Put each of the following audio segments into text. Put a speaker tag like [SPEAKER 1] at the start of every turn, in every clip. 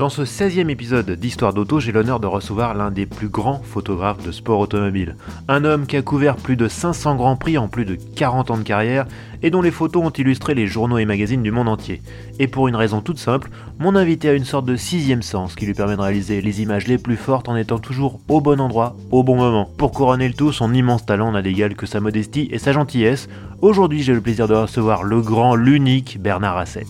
[SPEAKER 1] Dans ce 16e épisode d'Histoire d'auto, j'ai l'honneur de recevoir l'un des plus grands photographes de sport automobile. Un homme qui a couvert plus de 500 grands prix en plus de 40 ans de carrière et dont les photos ont illustré les journaux et magazines du monde entier. Et pour une raison toute simple, mon invité a une sorte de sixième sens qui lui permet de réaliser les images les plus fortes en étant toujours au bon endroit, au bon moment. Pour couronner le tout, son immense talent n'a d'égal que sa modestie et sa gentillesse. Aujourd'hui, j'ai le plaisir de recevoir le grand, l'unique Bernard Asset.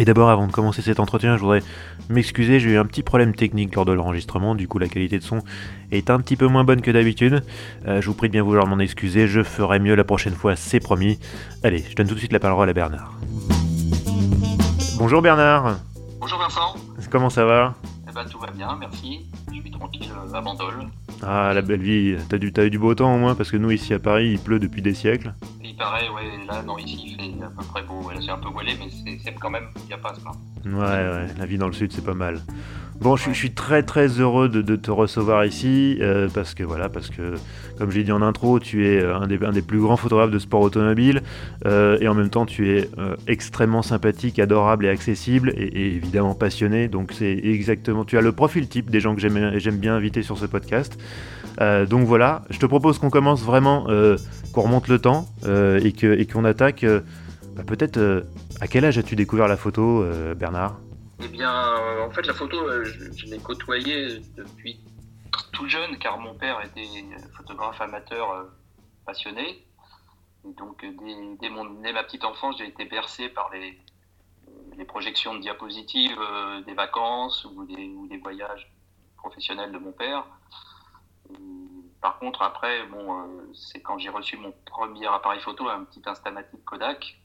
[SPEAKER 1] Et d'abord, avant de commencer cet entretien, je voudrais m'excuser, j'ai eu un petit problème technique lors de l'enregistrement, du coup la qualité de son est un petit peu moins bonne que d'habitude. Euh, je vous prie de bien vouloir m'en excuser, je ferai mieux la prochaine fois, c'est promis. Allez, je donne tout de suite la parole à Bernard. Bonjour Bernard.
[SPEAKER 2] Bonjour Vincent.
[SPEAKER 1] Comment ça va?
[SPEAKER 2] Eh ben tout va bien, merci. Je suis tranquille à Bandol.
[SPEAKER 1] Ah la belle vie, t'as du, as eu du beau temps au moins parce que nous ici à Paris il pleut depuis des siècles.
[SPEAKER 2] Il paraît, ouais, là non ici il fait à peu près beau, c'est un peu voilé mais c'est quand même, il n'y a pas à se
[SPEAKER 1] Ouais, ouais, la vie dans le sud c'est pas mal. Bon, je, suis très très heureux de, te recevoir ici euh, parce que voilà, parce que comme j'ai dit en intro, tu es un des, un des plus grands photographes de sport automobile euh, et en même temps tu es euh, extrêmement sympathique, adorable et accessible et, évidemment passionné. Donc c'est exactement, tu as le profil type des gens que j'aime bien inviter sur ce podcast. Donc voilà, je te propose qu'on commence vraiment, qu'on remonte le temps et qu'on et qu'on attaque. Bah, peut-être à quel âge as-tu découvert la photo, Bernard?
[SPEAKER 2] Eh bien, euh, en fait, la photo, euh, je, l'ai côtoyée depuis tout jeune, car mon père était photographe amateur euh, passionné. Et donc, dès, mon, ma petite enfance, j'ai été bercé par les, les projections de diapositives des vacances ou des, ou des, voyages professionnels de mon père. Par contre, après, bon, c'est quand j'ai reçu mon premier appareil photo, un petit Instamatic Kodak,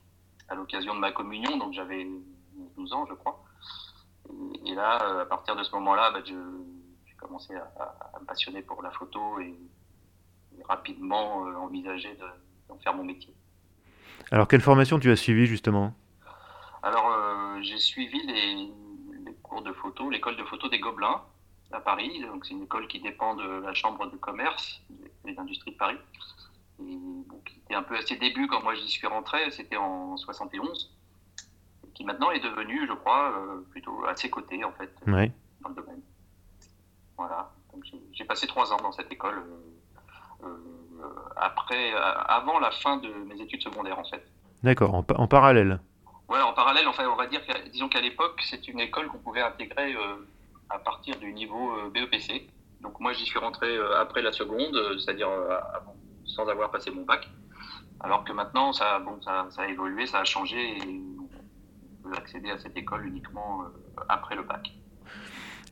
[SPEAKER 2] à l'occasion de ma communion, donc j'avais 12 ans, je crois. Et, là, euh, à partir de ce moment-là, bah, j'ai commencé à, me passionner pour la photo et, rapidement euh, envisager d'en faire mon métier.
[SPEAKER 1] Alors, quelle formation tu as suivi justement?
[SPEAKER 2] Alors, euh, j'ai suivi les, cours de photo, l'école de photo des Gobelins à Paris. Donc, c'est une école qui dépend de la Chambre de commerce des industries de Paris. Et, qui était un peu à ses débuts quand moi j'y suis rentré, c'était en 71 qui maintenant est devenu, je crois, euh, plutôt à ses côtés, en fait, dans le domaine. Voilà. J'ai passé trois ans dans cette école, euh, euh, après, avant la fin de mes études secondaires, en fait.
[SPEAKER 1] D'accord, en, parallèle.
[SPEAKER 2] Ouais, en parallèle, enfin, on va dire, disons qu'à l'époque, c'est une école qu'on pouvait intégrer à partir du niveau BEPC. Donc moi, j'y suis rentré après la seconde, c'est-à-dire sans avoir passé mon bac. Alors que maintenant, ça, bon, ça, ça, a évolué, ça a changé. Et accéder à cette école uniquement euh, après le bac.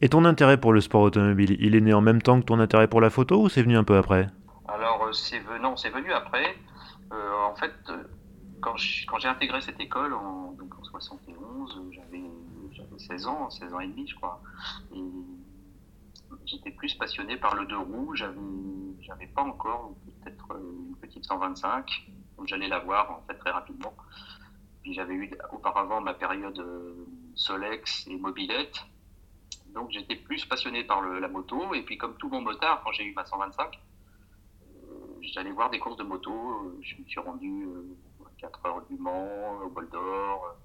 [SPEAKER 1] Et ton intérêt pour le sport automobile, il est né en même temps que ton intérêt pour la photo ou c'est venu un peu après?
[SPEAKER 2] Alors, euh, c'est venu, c'est venu après. Euh, en fait, quand j'ai intégré cette école en, donc en 71, j'avais 16 ans, 16 ans et demi, je crois. J'étais plus passionné par le deux roues. J'avais pas encore peut-être une petite 125, donc j'allais la voir en fait très rapidement. Puis j'avais eu auparavant ma période euh, Solex et mobilette. Donc j'étais plus passionné par la moto. Et puis comme tout bon motard, quand j'ai eu ma 125, euh, j'allais voir des courses de moto. Je me suis rendu à 4 heures du Mans, au Bol d'Or.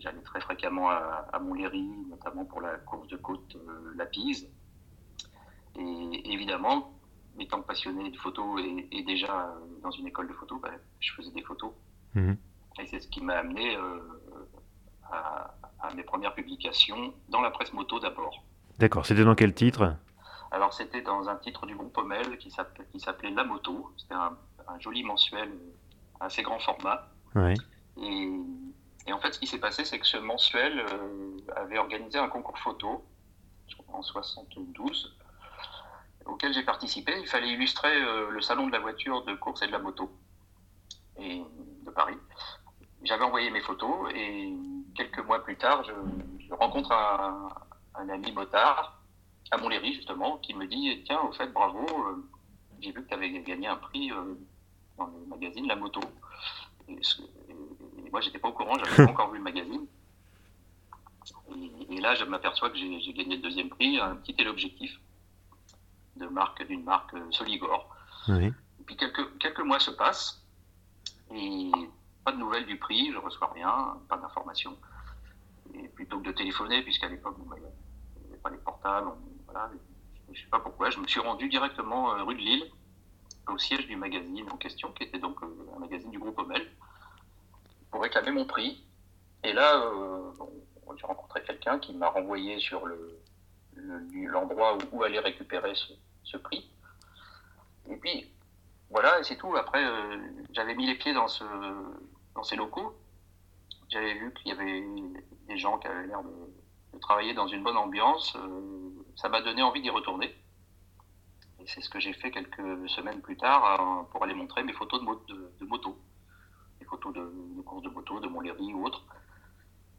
[SPEAKER 2] J'allais très fréquemment à, à, Montlhéry, notamment pour la course de côte euh, La Pise. Et évidemment, étant passionné de photo et, déjà dans une école de photo, bah, je faisais des photos. Mmh. Et c'est ce qui m'a amené euh, à, mes premières publications dans la presse moto d'abord.
[SPEAKER 1] D'accord, c'était dans quel titre?
[SPEAKER 2] Alors c'était dans un titre du groupe Pommel qui s'appelait La Moto. C'était un, joli mensuel assez grand format. Et, en fait, ce qui s'est passé, c'est que ce mensuel euh, avait organisé un concours photo en 72 auquel j'ai participé. Il fallait illustrer euh, le salon de la voiture de course et de la moto et de Paris j'avais envoyé mes photos et quelques mois plus tard, je, rencontre un, ami motard à Montlhéry justement qui me dit tiens au fait bravo j'ai vu que tu avais gagné un prix dans le magazine La Moto et, et moi j'étais pas au courant j'avais pas encore vu le magazine et, là, je m'aperçois que j'ai gagné le deuxième prix, un petit téléobjectif de marque d'une marque euh, Soligor. Et puis quelques, quelques mois se passent et pas de nouvelles du prix, je reçois rien, pas d'informations. Et plutôt que de téléphoner, puisqu'à l'époque, il n'y avait pas les portables, voilà, je ne sais pas pourquoi, je me suis rendu directement euh, rue de Lille, au siège du magazine en question, qui était donc euh, un magazine du groupe Omel, pour réclamer mon prix. Et là, j'ai rencontré quelqu'un qui m'a renvoyé sur l'endroit le, où, aller récupérer ce, prix. Et puis, voilà, c'est tout. Après, euh, j'avais mis les pieds dans, ce, dans ces locaux. J'avais vu qu'il y avait des gens qui avaient l'air de, travailler dans une bonne ambiance. Euh, ça m'a donné envie d'y retourner. Et c'est ce que j'ai fait quelques semaines plus tard euh, pour aller montrer mes photos de, moto. Photos de, de courses de moto, de Montlhéry ou autres.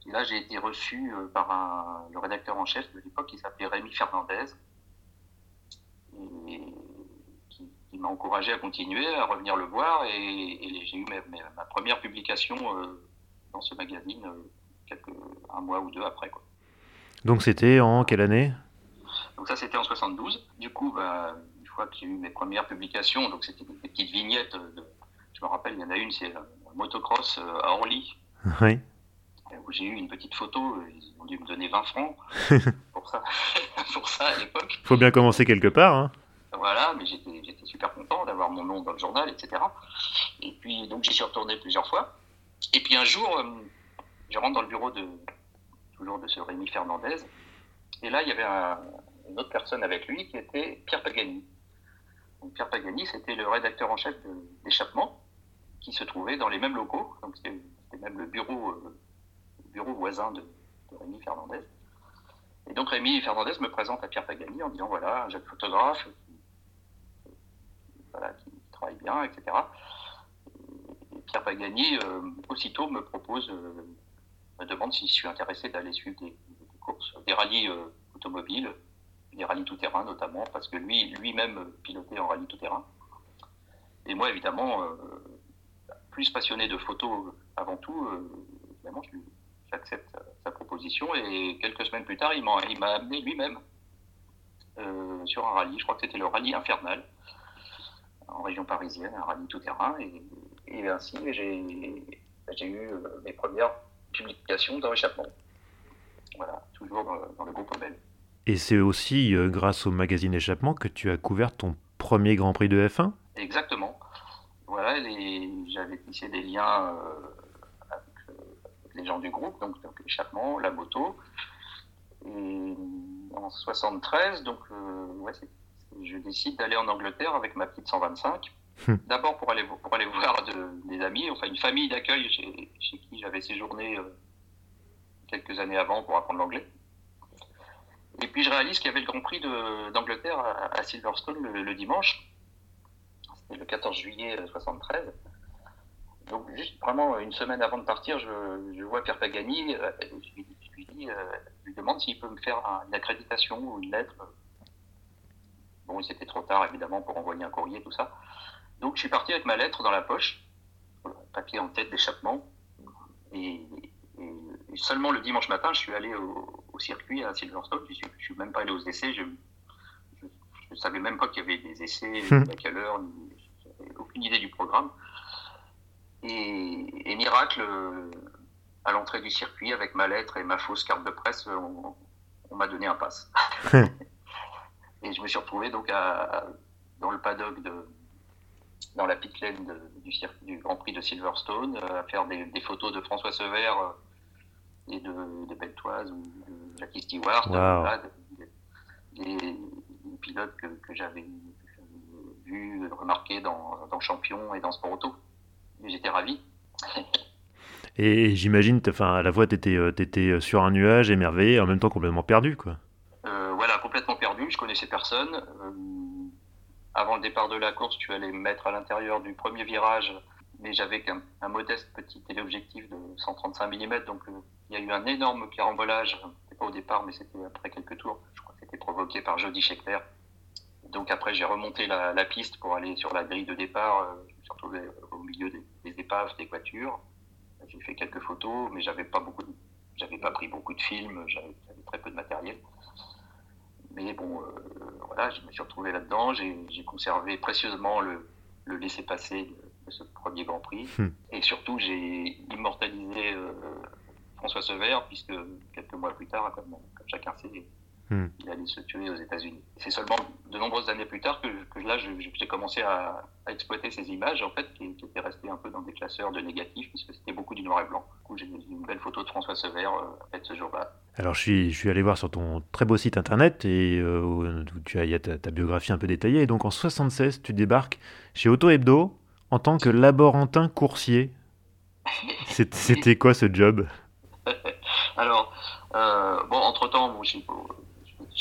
[SPEAKER 2] Et là, j'ai été reçu euh, par le rédacteur en chef de l'époque qui s'appelait Rémi Fernandez, et qui, m'a encouragé à continuer, à revenir le voir. Et, j'ai eu ma, première publication euh, dans ce magazine euh, quelques, un mois ou deux après. Quoi.
[SPEAKER 1] Donc c'était en quelle année?
[SPEAKER 2] Donc ça, c'était en 72. Du coup, bah, une fois que j'ai eu mes premières publications, donc c'était des, petites vignettes. je me rappelle, il y en a une, c'est motocross à Orly.
[SPEAKER 1] Oui
[SPEAKER 2] où j'ai eu une petite photo, euh, ils ont dû me donner 20 francs pour ça, pour ça à l'époque.
[SPEAKER 1] Faut bien commencer quelque part. Hein.
[SPEAKER 2] Voilà, mais j'étais super content d'avoir mon nom dans le journal, etc. Et puis, donc, j'y suis retourné plusieurs fois. Et puis, un jour, euh, je rentre dans le bureau de, toujours de ce Rémi Fernandez. Et là, il y avait une autre personne avec lui qui était Pierre Pagani. Donc, Pierre Pagani, c'était le rédacteur en chef d'Échappement, qui se trouvait dans les mêmes locaux. Donc, c'était même le bureau euh, bureau voisin de, Rémi Fernandez. Et donc Rémi Fernandez me présente à Pierre Pagani en disant voilà, un jeune photographe qui, travaille bien, etc. Et Pierre Pagani, euh, aussitôt, me propose, euh, me demande si je suis intéressé d'aller suivre des, courses, des rallyes automobiles, des rallyes tout-terrain notamment, parce que lui, lui-même pilotait en rallye tout-terrain. Et moi, évidemment, plus passionné de photos avant tout, évidemment, je lui, j'accepte sa proposition. Et quelques semaines plus tard, il m'a amené lui-même euh, sur un rallye. Je crois que c'était le rallye infernal en région parisienne, un rallye tout-terrain. Et, ainsi, j'ai eu euh, mes premières publications dans l'échappement. Voilà, toujours dans, le groupe Obel.
[SPEAKER 1] Et c'est aussi euh, grâce au magazine Échappement que tu as couvert ton premier Grand Prix de F1
[SPEAKER 2] Exactement. Voilà, j'avais tissé des liens les gens du groupe, donc, donc l'échappement, la moto. Et en 73, donc, euh, je décide d'aller en Angleterre avec ma petite 125. Hmm. D'abord pour aller, pour aller voir des amis, enfin une famille d'accueil chez, qui j'avais séjourné euh, quelques années avant pour apprendre l'anglais. Et puis je réalise qu'il y avait le Grand Prix d'Angleterre à, Silverstone le, le dimanche. Le 14 juillet 73. Donc, juste vraiment une semaine avant de partir, je, vois Pierre Pagani. Euh, je, lui, dis, euh, je lui demande s'il peut me faire une accréditation ou une lettre. Bon, c'était trop tard, évidemment, pour envoyer un courrier, tout ça. Donc, je suis parti avec ma lettre dans la poche, papier en tête d'échappement. Et, seulement le dimanche matin, je suis allé au, circuit à Silverstone. Je ne suis, même pas allé aux essais. Je ne savais même pas qu'il y avait des essais, à quelle heure. N'avais aucune idée du programme. Et, miracle, euh, à l'entrée du circuit, avec ma lettre et ma fausse carte de presse, on, m'a donné un pass. et je me suis retrouvé donc dans le paddock de, dans la pit lane du, du, Grand Prix de Silverstone, euh, à faire des, photos de François Sever euh, et de, de Beltoise ou de Jackie Stewart, des, pilotes que, j'avais vu, remarqué dans, dans Champion et dans Sport Auto j'étais ravi.
[SPEAKER 1] Et j'imagine, enfin, à la fois, tu étais, euh, étais, euh, sur un nuage, émerveillé, en même temps complètement perdu, quoi.
[SPEAKER 2] Euh, voilà, complètement perdu. Je connaissais personne. avant le départ de la course, tu allais me mettre à l'intérieur du premier virage, mais j'avais qu'un un modeste petit téléobjectif de 135 mm, donc il y a eu un énorme carambolage, pas au départ, mais c'était après quelques tours. Je crois que c'était provoqué par Jody Scheckter. Donc après, j'ai remonté la, piste pour aller sur la grille de départ. Euh, je me suis retrouvé au milieu des, épaves, des voitures. J'ai fait quelques photos, mais j'avais pas beaucoup, j'avais pas pris beaucoup de films. J'avais très peu de matériel. Mais bon, voilà, je me suis retrouvé là-dedans. J'ai conservé précieusement le, le laisser-passer de, ce premier Grand Prix. Hmm. Et surtout, j'ai immortalisé euh, François Sever, puisque quelques mois plus tard, comme, chacun sait, hmm. il allait se tuer aux États-Unis. C'est seulement de nombreuses années plus tard que, là, j'ai commencé à, exploiter ces images, en fait, qui, étaient restées un peu dans des classeurs de négatifs, puisque c'était beaucoup du noir et blanc. Du coup, j'ai une belle photo de François Sever euh, ce jour-là.
[SPEAKER 1] Alors, je suis, je suis allé voir sur ton très beau site internet et euh, où tu as, il y a ta, biographie un peu détaillée. Et donc, en 76, tu débarques chez Auto Hebdo en tant que laborantin coursier. C'était quoi ce job?
[SPEAKER 2] Alors, euh, bon, entre-temps, je,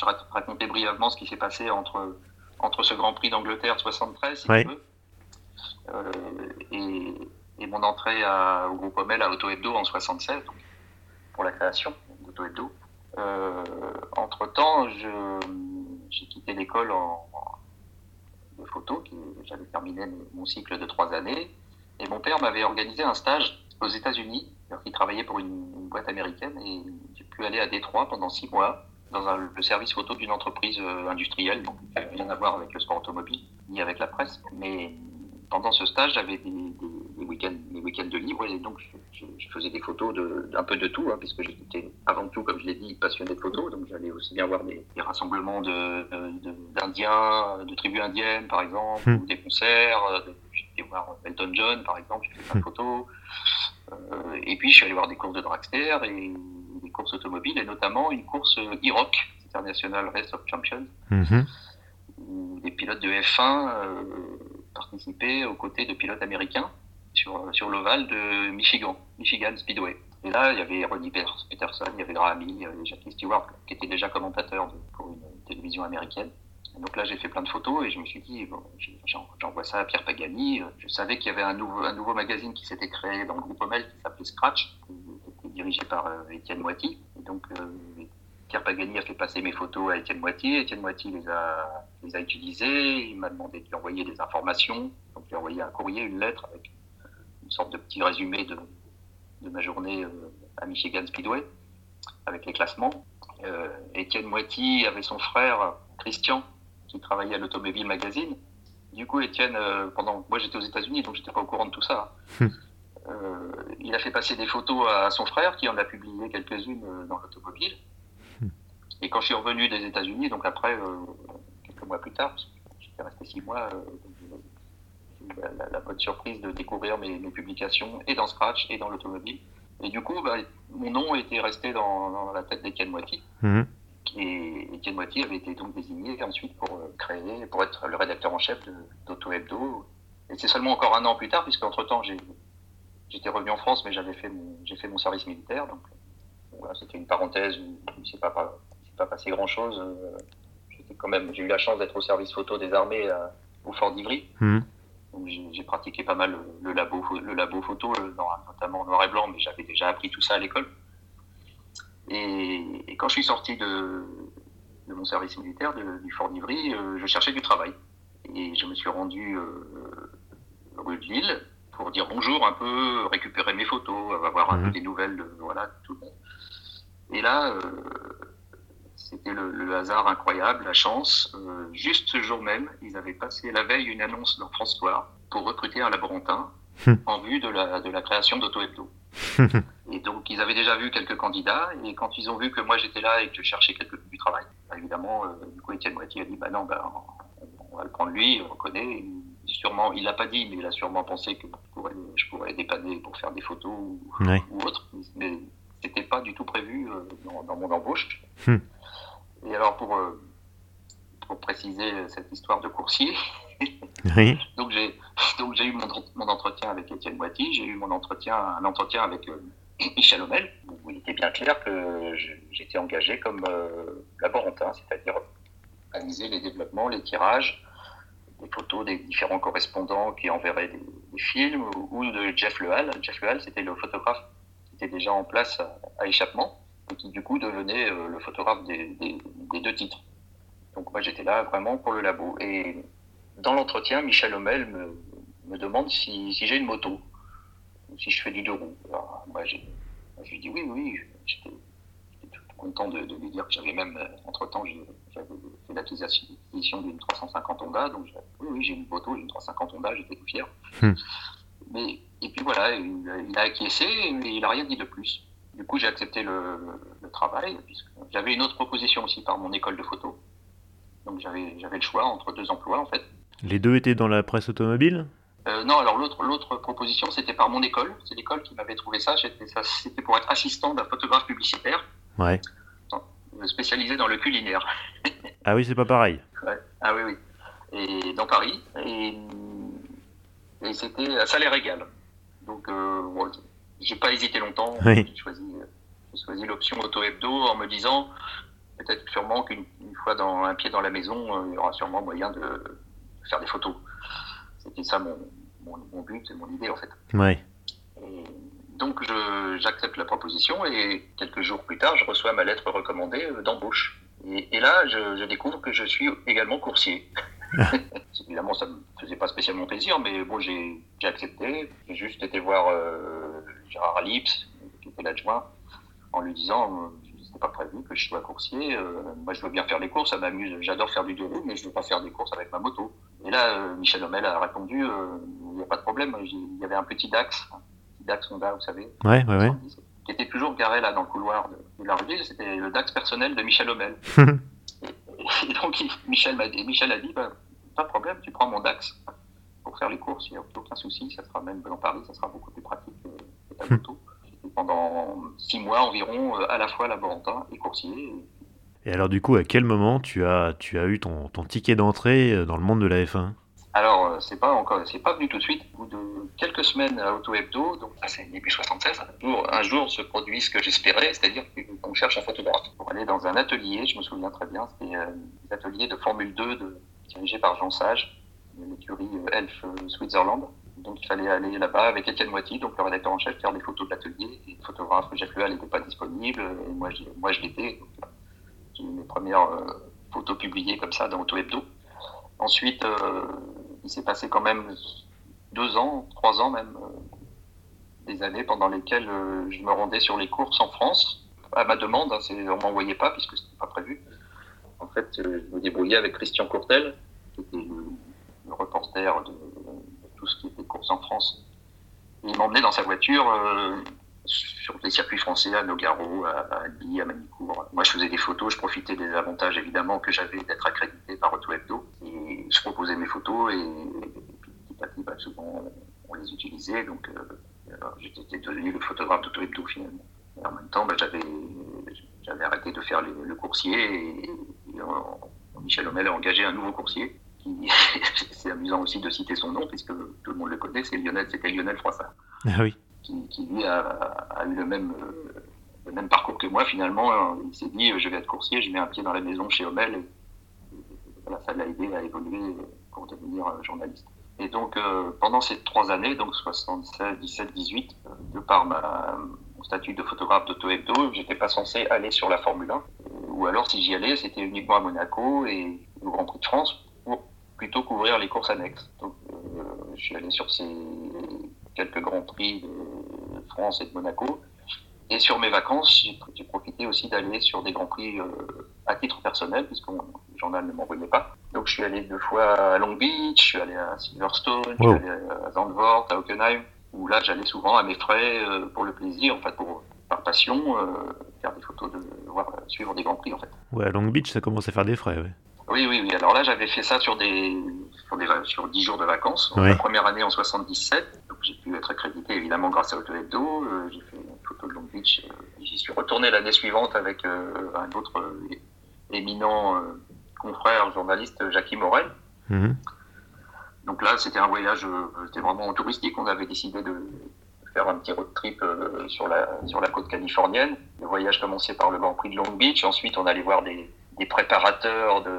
[SPEAKER 2] je, raconter brièvement ce qui s'est passé entre, entre ce Grand Prix d'Angleterre 73, si tu veux, euh, et, et, mon entrée à, au groupe Omel à Auto Hebdo en 76, pour la création d'Auto Hebdo. Euh, entre-temps, j'ai quitté l'école en, de photo, j'avais terminé mon cycle de trois années, et mon père m'avait organisé un stage aux États-Unis, alors qu'il travaillait pour une, boîte américaine, et j'ai pu aller à Détroit pendant six mois dans le service photo d'une entreprise euh, industrielle, donc rien à voir avec le sport automobile ni avec la presse, mais pendant ce stage, j'avais des, des, week-ends, des week de libre et donc je, faisais des photos d'un peu de tout, hein, puisque j'étais avant tout, comme je l'ai dit, passionné de photos. Donc j'allais aussi bien voir des, rassemblements d'Indiens, de, de, tribus indiennes, par exemple, hmm. ou des concerts. Euh, j'étais voir Elton John, par exemple, j'ai fait plein de hmm. photos. Euh, et puis je suis allé voir des courses de dragster et des courses automobiles, et notamment une course IROC, International Race of Champions, hmm. où des pilotes de F1 euh, participaient aux côtés de pilotes américains sur, sur l'ovale de Michigan, Michigan Speedway. Et là, il y avait Ronnie Peterson, il y avait Graham il y avait Jackie Stewart, qui était déjà commentateur pour une télévision américaine. donc là, j'ai fait plein de photos et je me suis dit, bon, j'envoie ça à Pierre Pagani. Je savais qu'il y avait un nouveau, un nouveau magazine qui s'était créé dans le groupe Omel qui s'appelait Scratch, dirigé par euh, Étienne Moiti. Et donc, euh, Pierre Pagani a fait passer mes photos à Étienne Moitié. Étienne Moitié les a, les a utilisées. Il m'a demandé de lui envoyer des informations. Donc, il a envoyé un courrier, une lettre avec une sorte de petit résumé de, de ma journée euh, à Michigan Speedway avec les classements. Euh, Étienne Moiti avait son frère Christian qui travaillait à l'Automobile Magazine. Du coup, Étienne, euh, pendant moi j'étais aux États-Unis, donc j'étais pas au courant de tout ça. Hum. il a fait passer des photos à son frère qui en a publié quelques-unes dans l'automobile. Et quand je suis revenu des États-Unis, donc après, euh, quelques mois plus tard, j'étais resté six mois, euh, la, la, bonne surprise de découvrir mes, publications et dans Scratch et dans l'automobile. Et du coup, bah, mon nom était resté dans, la tête d'Étienne Moiti. Mhm. Et Étienne Moiti avait été donc désigné ensuite pour euh, créer, pour être le rédacteur en chef d'Auto Hebdo. Et c'est seulement encore un an plus tard, puisque entre temps j'étais revenu en France, mais j'avais fait mon, j'ai fait mon service militaire. Donc voilà, c'était une parenthèse où c'est pas, pas pas passé grand chose. Euh, j'ai quand même, j'ai eu la chance d'être au service photo des armées euh, au Fort d'Ivry. Hmm. J'ai pratiqué pas mal le, labo, le labo photo, notamment noir et blanc, mais j'avais déjà appris tout ça à l'école. Et, quand je suis sorti de, de mon service militaire du Fort d'Ivry, euh, je cherchais du travail. Et je me suis rendu rue de Lille pour dire bonjour un peu, récupérer mes photos, avoir un peu hmm. des nouvelles de voilà, tout le monde. Et là, c'était le, hasard incroyable, la chance. Euh, juste ce jour même, ils avaient passé la veille une annonce dans François pour recruter un laborantin hum. en vue de la, de la création d'Auto Hebdo. et donc, ils avaient déjà vu quelques candidats, et quand ils ont vu que moi j'étais là et que je cherchais quelque, du travail, bah, évidemment, euh, du coup, Étienne Moitié a dit Bah non, bah, on, va le prendre lui, on connaît. sûrement, il l'a pas dit, mais il a sûrement pensé que pourrais, dépanner pour faire des photos ou, autre. Mais c'était pas du tout prévu euh, dans, mon embauche. Hum. Et alors, pour, euh, pour préciser cette histoire de coursier, donc j'ai donc j'ai eu mon, mon, entretien avec Étienne Boity, j'ai eu mon entretien un entretien avec euh, Michel Homel, où il était bien clair que j'étais engagé comme euh, laborantin, c'est-à-dire analyser les développements, les tirages, les photos des différents correspondants qui enverraient des, films, ou, de Jeff Lehal. Jeff Lehal, c'était le photographe qui était déjà en place à échappement et qui du coup devenait le photographe des, deux titres. Donc moi j'étais là vraiment pour le labo. Et dans l'entretien, Michel Homel me, demande si, j'ai une moto, si je fais du deux roues. Alors, moi, je lui dis oui, oui, j'étais content de, lui dire que j'avais même, euh, entre-temps, j'avais fait l'acquisition d'une 350 Honda, donc oui, oui, j'ai une moto, j'ai une 350 Honda, j'étais tout fier. Hmm. Mais, et puis voilà, il, a acquiescé, mais il n'a rien dit de plus. Du coup, j'ai accepté le, travail, puisque j'avais une autre proposition aussi par mon école de photo. Donc j'avais le choix entre deux emplois, en fait.
[SPEAKER 1] Les deux étaient dans la presse automobile?
[SPEAKER 2] Euh, non, alors l'autre, l'autre proposition, c'était par mon école. C'est l'école qui m'avait trouvé ça. C'était pour être assistant d'un photographe publicitaire.
[SPEAKER 1] Ouais.
[SPEAKER 2] Spécialisé dans le culinaire.
[SPEAKER 1] ah oui, c'est pas pareil.
[SPEAKER 2] Ah oui, oui. Et dans Paris. Et, et c'était à salaire égal. Donc, euh, j'ai pas hésité longtemps. J'ai choisi, choisi l'option auto-hebdo en me disant peut-être sûrement qu'une fois dans un pied dans la maison, euh, il y aura sûrement moyen de faire des photos. C'était ça mon, mon, but et mon idée en fait.
[SPEAKER 1] Ouais.
[SPEAKER 2] donc j'accepte la proposition et quelques jours plus tard, je reçois ma lettre recommandée euh, d'embauche. Et, là, je, découvre que je suis également coursier. Évidemment, ça ne me faisait pas spécialement plaisir, mais bon, j'ai accepté. J'ai juste été voir euh, Gérard Lips, qui était l'adjoint, en lui disant c'était pas prévu que je sois coursier. Euh, moi, je veux bien faire les courses, ça m'amuse. J'adore faire du deux mais je veux pas faire des courses avec ma moto. Et là, euh, Michel Homel a répondu, euh, il n'y a pas de problème. Il y avait un petit Dax, un petit Dax Honda, vous savez.
[SPEAKER 1] Ouais, ouais, ouais.
[SPEAKER 2] Qui était toujours garé là dans le couloir de, la rue. C'était le Dax personnel de Michel Homel. et, donc, Michel m'a dit, Michel a dit, bah, pas de problème, tu prends mon Dax pour faire les courses, il n'y a aucun souci. Ça sera même dans Paris, ça sera beaucoup plus pratique que ta moto pendant six mois environ, euh, à la fois laborantin et coursier.
[SPEAKER 1] Et alors du coup, à quel moment tu as, tu as eu ton, ton ticket d'entrée euh, dans le monde de la F1
[SPEAKER 2] alors, euh, c'est pas encore, c'est pas venu tout de suite. Au bout de quelques semaines à Auto Hebdo, donc c'est début 76, un jour, un jour se produit ce que j'espérais, c'est-à-dire qu'on cherche un photographe pour aller dans un atelier. Je me souviens très bien, c'était un atelier de Formule 2 de, dirigé par Jean Sage, l'écurie Elf Switzerland. Donc il fallait aller là-bas avec Étienne Moiti, donc le rédacteur en chef, faire des photos de l'atelier. le photographe Jeff Lual n'était pas disponible, et moi, moi je l'étais. J'ai eu mes premières euh, photos publiées comme ça dans Auto Hebdo. Ensuite, euh, il s'est passé quand même deux ans, trois ans même, euh, des années pendant lesquelles je me rendais sur les courses en France, à ma demande, hein, on ne m'envoyait pas puisque ce n'était pas prévu. En fait, je me débrouillais avec Christian Courtel, qui était le, le reporter de tout ce qui était course en France. il m'emmenait dans sa voiture euh, sur les circuits français à Nogaro, à, à Albi, à Manicourt. Moi, je faisais des photos, je profitais des avantages évidemment que j'avais d'être accrédité par Auto Hebdo. Et je proposais mes photos et, petit, bah, souvent, on les utilisait. Donc, euh, j'étais devenu le photographe d'Auto Hebdo finalement. Et en même temps, bah, j'avais, j'avais arrêté de faire le, coursier et, Michel Homel a engagé un nouveau coursier c'est amusant aussi de citer son nom, puisque tout le monde le connaît, c'est Lionel, c'était Lionel Froissart.
[SPEAKER 1] Ah oui.
[SPEAKER 2] Qui, lui a, eu le même, euh, le même parcours que moi finalement. Il s'est dit, je vais être coursier, je mets un pied dans la maison chez Homel. Et, ça l'a aidé à évoluer pour devenir euh, journaliste. Et donc, euh, pendant ces trois années, donc 76, 17, 18, de par mon statut de photographe d'auto-hebdo, j'étais pas censé aller sur la Formule 1. ou alors, si j'y allais, c'était uniquement à Monaco et au Grand Prix de France plutôt couvrir les courses annexes. Donc, euh, je suis allé sur ces quelques grands prix de France et de Monaco. Et sur mes vacances, j'ai profité aussi d'aller sur des grands prix euh, à titre personnel, puisque le journal ne m'envoyait pas. Je suis allé deux fois à Long Beach, je suis allé à Silverstone, je suis allé à Zandvoort, à Hockenheim, où là j'allais souvent à mes frais euh, pour le plaisir, en fait, pour, par passion, faire des photos, de voir, suivre des grands prix en fait.
[SPEAKER 1] Ouais, à Long Beach, ça commence à faire des frais, ouais.
[SPEAKER 2] Oui, oui, oui. Alors là, j'avais fait ça sur des, sur, des, sur 10 jours de vacances. La première année en 77. Donc j'ai pu être accrédité évidemment grâce à Auto Hebdo. Euh, j'ai fait une photo de Long Beach. Euh, j'y suis retourné l'année suivante avec euh, un autre éminent confrère journaliste, Jackie Morel. Mhm. Donc là, c'était un voyage, c'était vraiment touristique. On avait décidé de faire un petit road trip sur, la, sur la côte californienne. Le voyage commençait par le Grand Prix de Long Beach. Ensuite, on allait voir des, des préparateurs de,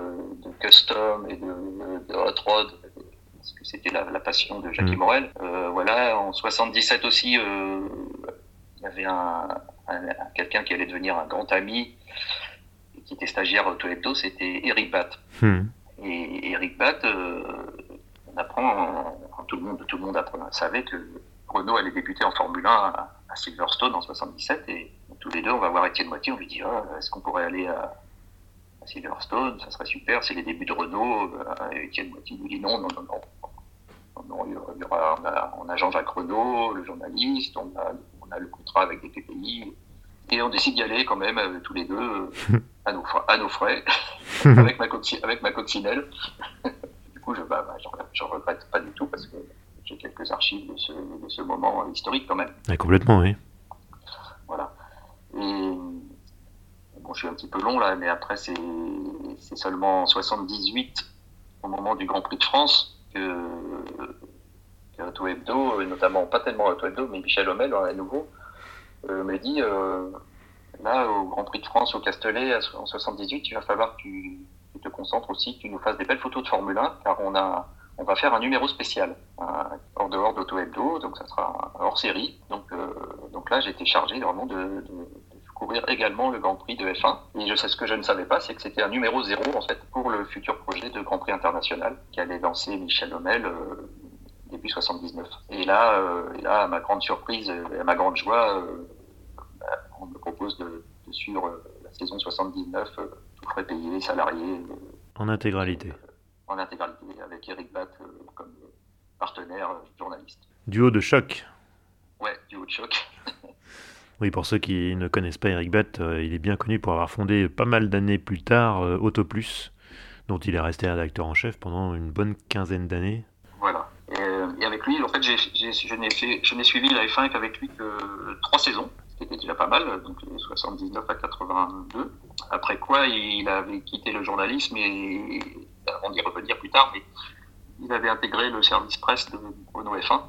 [SPEAKER 2] custom et de, hot rod, parce que c'était la, passion de Jackie mm. Morel. Euh, voilà, en 77 aussi, euh, il y avait un, quelqu'un qui allait devenir un grand ami, qui était stagiaire auto hebdo, c'était Eric Batt. Hmm. Et Eric Batt, on apprend, tout le monde, tout le monde savait que Renault allait débuter en Formule 1 à, Silverstone en 77 et tous les deux on va voir Étienne Moitié, on lui dit ah, est-ce qu'on pourrait aller à, Silverstone, ça serait super, c'est les débuts de Renault. Étienne Moitié nous dit non, non, non, non. il y aura, on, a, Jean-Jacques Renault, le journaliste, on a, on a, le contrat avec des PPI, et on décide d'y aller quand même euh, tous les deux à nos, à nos frais, avec, ma avec ma coccinelle. du coup, je bah, bah, regrette pas du tout parce que j'ai quelques archives de ce, de ce, moment historique quand même.
[SPEAKER 1] complètement, oui.
[SPEAKER 2] Voilà. Et bon, je suis un petit peu long là, mais après, c'est seulement en 78, au moment du Grand Prix de France, que, que Auto Hebdo, et notamment pas tellement Auto Hebdo, mais Michel Homel, à nouveau, euh, me dit euh, là, au Grand Prix de France, au Castellet, en 78, il va falloir que tu, te concentres aussi, que tu nous fasses des belles photos de Formule 1, car on a on va faire un numéro spécial en dehors d'Auto Hebdo, donc ça sera hors série. Donc, euh, donc là, été chargé vraiment de, de, couvrir également le Grand Prix de F1. Et je sais ce que je ne savais pas, c'est que c'était un numéro zéro en fait pour le futur projet de Grand Prix international qu'allait lancer Michel Homel euh, début 79. Et là, euh, et là, à ma grande surprise et à ma grande joie, bah, on me propose de, suivre la saison 79, tout frais payé, salarié.
[SPEAKER 1] En intégralité
[SPEAKER 2] en intégralité, avec Eric Batt euh, comme partenaire euh, journaliste.
[SPEAKER 1] Duo de choc.
[SPEAKER 2] Ouais, duo de choc.
[SPEAKER 1] oui, pour ceux qui ne connaissent pas Eric Batt, euh, il est bien connu pour avoir fondé pas mal d'années plus tard Autoplus, dont il est resté rédacteur en chef pendant une bonne quinzaine d'années.
[SPEAKER 2] Fait, je n'ai suivi la F1 qu'avec lui que trois saisons, ce qui était déjà pas mal, donc les 79 à 82. Après quoi, il avait quitté le journalisme et on y revenir plus tard, mais il avait intégré le service presse de Renault F1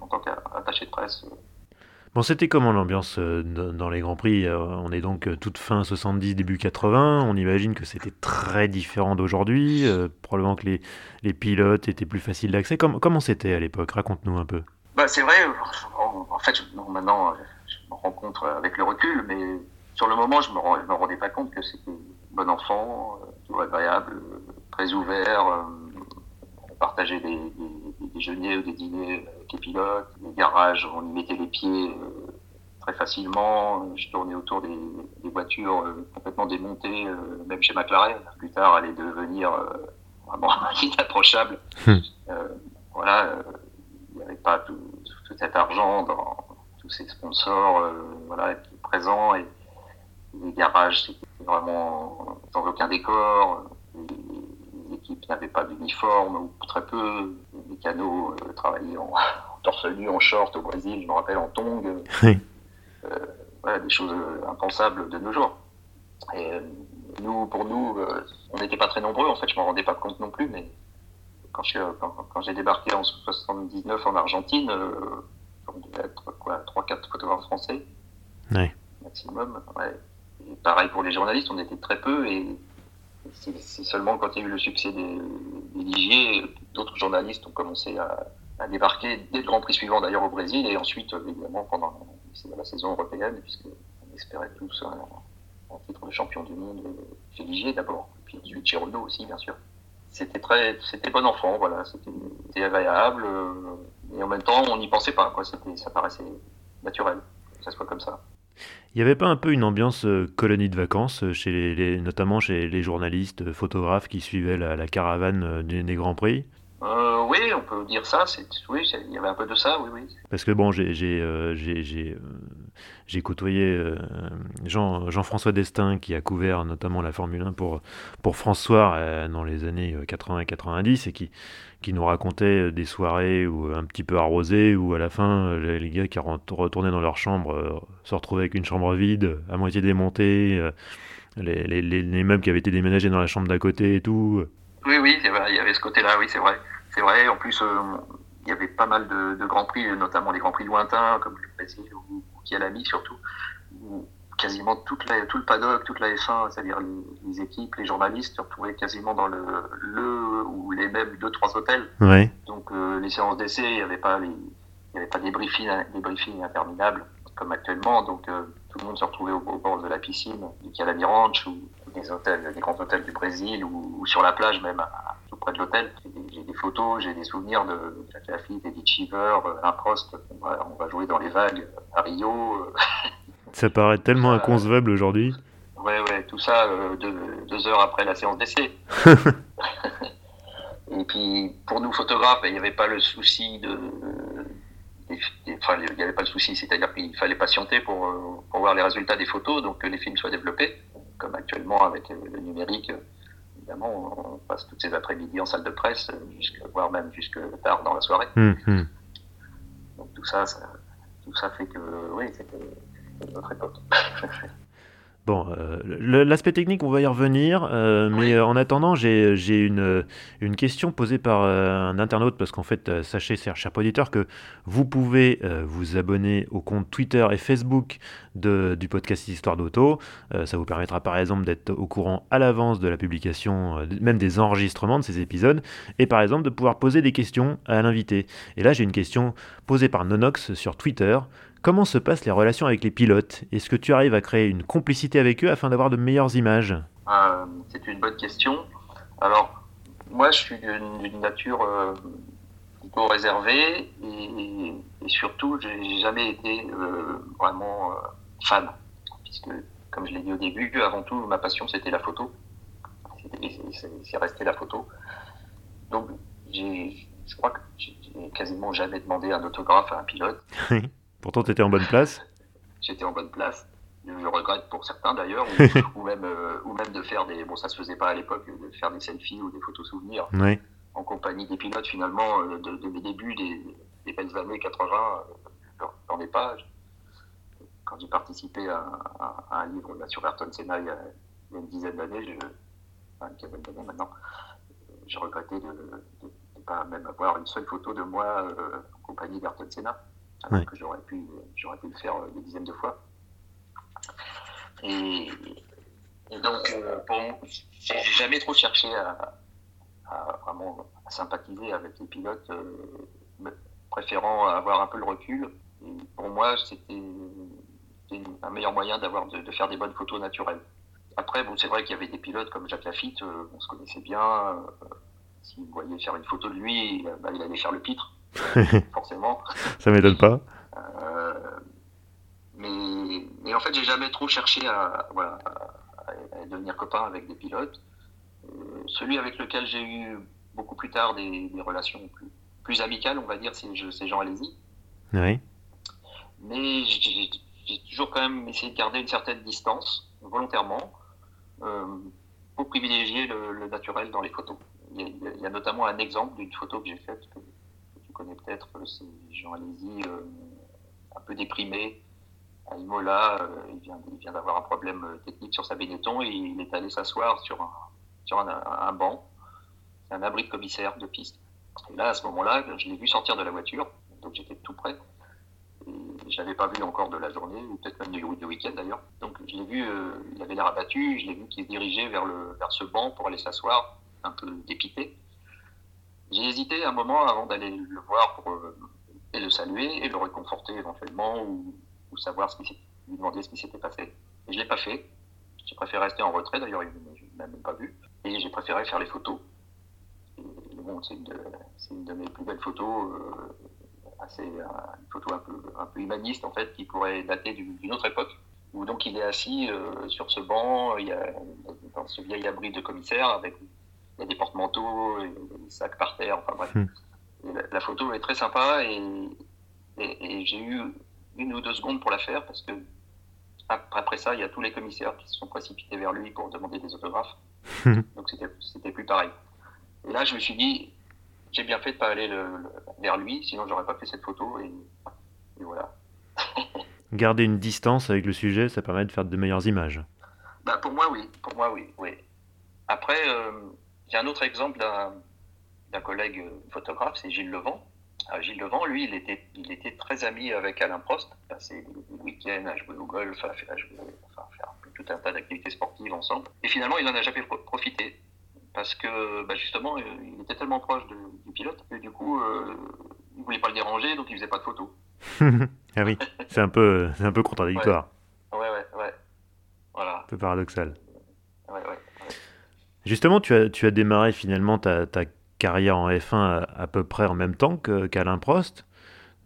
[SPEAKER 2] en tant qu'attaché de presse. Euh.
[SPEAKER 1] Bon, c'était comment l'ambiance euh, dans les Grands Prix euh, On est donc toute fin 70, début 80. On imagine que c'était très différent d'aujourd'hui. probablement que les, les, pilotes étaient plus faciles d'accès. Comment, c'était à l'époque? Raconte-nous un peu.
[SPEAKER 2] Bah, c'est vrai. En, fait, maintenant, je me rends compte avec le recul, mais sur le moment, je ne me, me, rendais pas compte que c'était bon enfant, tout agréable, très ouvert. Euh, on partageait des, déjeuners ou des dîners avec les pilotes, les garages, on y mettait les pieds euh, très facilement. Je tournais autour des, voitures euh, complètement démontées, même chez McLaren. Plus tard, allait devenir vraiment inapprochable. Hmm. voilà, il n'y avait pas tout, cet argent dans tous ces sponsors voilà, présents et les garages, c'était vraiment sans aucun décor l'équipe n'avait pas d'uniforme ou très peu. Les canaux euh, travaillaient en, torse nu, en short au Brésil, je me rappelle en tongs. Euh, voilà, des choses impensables de nos jours. Et euh, nous, pour nous, on n'était pas très nombreux, en fait, je m'en rendais pas compte non plus, mais quand j'ai quand, j'ai débarqué en 79 en Argentine, on devait être quoi, 3-4 photographes français maximum. Et pareil pour les journalistes, on était très peu et c'est seulement quand il y a eu le succès des, des d'autres journalistes ont commencé à, débarquer dès le Grand Prix suivant d'ailleurs au Brésil et ensuite évidemment pendant la saison européenne puisqu'on espérait tous un, titre de champion du monde chez Ligier d'abord, puis ensuite chez aussi bien sûr. C'était très, c'était bon enfant, voilà, c'était agréable euh, et en même temps on n'y pensait pas, quoi, ça paraissait naturel que ça soit comme ça.
[SPEAKER 1] Il n'y avait pas un peu une ambiance euh, colonie de vacances, euh, chez les, notamment chez les journalistes, euh, photographes qui suivaient la, caravane des, des, Grands Prix?
[SPEAKER 2] Oui, on peut dire ça. Oui, il y avait un peu de ça, oui, oui.
[SPEAKER 1] Parce que bon, j'ai j'ai côtoyé Jean, Jean-François Destin qui a couvert notamment la Formule 1 pour, pour François dans les années 80 90 et qui, qui nous racontait des soirées où, un petit peu arrosées où à la fin les, gars qui retournaient dans leur chambre se retrouvaient avec une chambre vide, à moitié démontée, les, les, les, meubles qui avaient été déménagés dans la chambre d'à côté et tout.
[SPEAKER 2] Oui, oui, il y avait ce côté-là, oui, c'est vrai. C'est vrai, en plus, il y avait pas mal de, grands prix, notamment des grands prix lointains, comme le Brésil ou, Kialami surtout, où quasiment toute la, tout le paddock, toute la F1, c'est-à-dire les, équipes, les journalistes se retrouvaient quasiment dans le, le ou les mêmes deux, trois hôtels. Donc euh, les séances d'essai, il n'y avait pas les, il y avait pas des briefings, des briefings interminables. comme actuellement. Donc euh, tout le monde se retrouvait au, bord de la piscine du Calami Ranch ou des hôtels, des grands hôtels du Brésil ou, sur la plage même, tout près de l'hôtel. J'ai des photos, j'ai des souvenirs de Jack Lafitte, Eddie Cheever, Alain Prost. On va, on va, jouer dans les vagues à Rio.
[SPEAKER 1] Ça paraît tellement inconcevable aujourd'hui.
[SPEAKER 2] Ouais, ouais, tout ça deux, heures après la séance d'essai. Et puis, pour nous photographes, il n'y avait pas le souci de, enfin, il n'y avait pas de souci, c'est-à-dire qu'il fallait patienter pour, euh, pour, voir les résultats des photos, donc que les films soient développés, comme actuellement avec le numérique. Évidemment, on passe toutes ces après-midi en salle de presse, voire même jusque tard dans la soirée. Hum, hum. Donc tout ça, ça, tout ça fait que, oui, c'était notre époque.
[SPEAKER 1] Bon, euh, l'aspect technique, on va y revenir, euh, mais euh, en attendant, j'ai une, question posée par un internaute, parce qu'en fait, sachez, cher, cher auditeur, que vous pouvez vous abonner au compte Twitter et Facebook du podcast Histoire d'Auto. ça vous permettra par exemple d'être au courant à l'avance de la publication, même des enregistrements de ces épisodes, et par exemple de pouvoir poser des questions à l'invité. Et là, j'ai une question posée par Nonox sur Twitter. Comment se passent les relations avec les pilotes? Est-ce que tu arrives à créer une complicité avec eux afin d'avoir de meilleures images?
[SPEAKER 2] Euh, C'est une bonne question. Alors, moi, je suis d'une nature euh, plutôt réservée et, et surtout, j'ai jamais été euh, vraiment fan. Puisque, comme je l'ai dit au début, avant tout, ma passion, c'était la photo. C'est resté la photo. Donc, je crois que j'ai quasiment jamais demandé un autographe à un pilote.
[SPEAKER 1] Pourtant, tu étais en bonne place
[SPEAKER 2] J'étais en bonne place. Je regrette pour certains d'ailleurs, ou, même, euh, ou même de faire des. Bon, ça se faisait pas à l'époque, de faire des selfies ou des photos souvenirs en compagnie des pilotes finalement euh, de, mes débuts, des, belles années 80, euh, dans des pages. Quand j'ai participé à, un livre sur Ayrton Senna il y a, une dizaine d'années, enfin une quinzaine d'années maintenant, j'ai regretté de ne pas même avoir une seule photo de moi en compagnie d'Ayrton Senna que j'aurais pu, j'aurais pu le faire euh, des dizaines de fois. Et, donc, euh, j'ai jamais trop cherché à, vraiment sympathiser avec les pilotes, euh, préférant avoir un peu le recul. pour moi, c'était un meilleur moyen d'avoir de, faire des bonnes photos naturelles. Après, bon, c'est vrai qu'il y avait des pilotes comme Jacques Lafitte, on se connaissait bien. si vous voyez faire une photo de lui, bah, il allait faire le pitre. forcément.
[SPEAKER 1] Ça m'étonne pas.
[SPEAKER 2] Euh, mais, mais, en fait, j'ai jamais trop cherché à, voilà, à, devenir copain avec des pilotes. Euh, celui avec lequel j'ai eu beaucoup plus tard des, relations plus, plus, amicales, on va dire, c'est Jean Alési.
[SPEAKER 1] Oui.
[SPEAKER 2] Mais j'ai toujours quand même essayé de garder une certaine distance, volontairement, euh, pour privilégier le, naturel dans les photos. Il y, a, notamment un exemple d'une photo que j'ai faite connais peut-être, euh, c'est Jean Alési, euh, un peu déprimé à Imola. Euh, il vient, d'avoir un problème technique sur sa Benetton et il est allé s'asseoir sur un, un, banc. Un abri de commissaire de piste. Et là, à ce moment-là, je l'ai vu sortir de la voiture, donc j'étais tout près. Je l'avais pas vu encore de la journée, ou peut-être même du, week-end d'ailleurs. Donc je l'ai vu, il avait l'air abattu, je l'ai vu qu'il se dirigeait vers, vers ce banc pour aller s'asseoir, un peu dépité. J'ai hésité un moment avant d'aller le voir pour euh, et le saluer et le réconforter éventuellement ou, savoir ce qui lui demander ce qui s'était passé. Et je l'ai pas fait. J'ai préféré rester en retrait. D'ailleurs, il ne m'a même pas vu. Et j'ai préféré faire les photos. bon, c'est une, de mes plus belles photos, euh, assez, euh, une photo un peu, humaniste en fait, qui pourrait dater d'une autre époque. Où donc il est assis sur ce banc, dans ce vieil abri de commissaire avec il y a des porte-manteaux, des sacs par terre, enfin bref. Hmm. La, photo est très sympa et, et, j'ai eu une ou deux secondes pour la faire parce que après ça, il y a tous les commissaires qui se sont précipités vers lui pour demander des autographes. Hmm. Donc c'était plus pareil. Et là, je me suis dit, j'ai bien fait de pas aller vers lui, sinon j'aurais pas fait cette photo et, voilà.
[SPEAKER 1] Garder une distance avec le sujet, ça permet de faire de meilleures images.
[SPEAKER 2] Bah pour moi, oui. Pour moi, oui. oui. Après, euh, j'ai un autre exemple d'un collègue photographe, c'est Gilles Levent. Euh, Gilles Levent, lui, il était, il était très ami avec Alain Prost. Passé le week-end à jouer au golf, à faire, tout un tas d'activités sportives ensemble. Et finalement, il n'en a jamais profité. Parce que, bah, justement, euh, il était tellement proche du pilote que du coup, euh, il ne voulait pas le déranger, donc il ne faisait pas de photos.
[SPEAKER 1] Ah oui, c'est un peu, c'est un peu contradictoire.
[SPEAKER 2] Ouais, ouais, ouais. Voilà.
[SPEAKER 1] Un peu paradoxal. Justement, tu as, tu as démarré finalement ta, ta carrière en F1 à, à peu près en même temps qu'Alain Prost.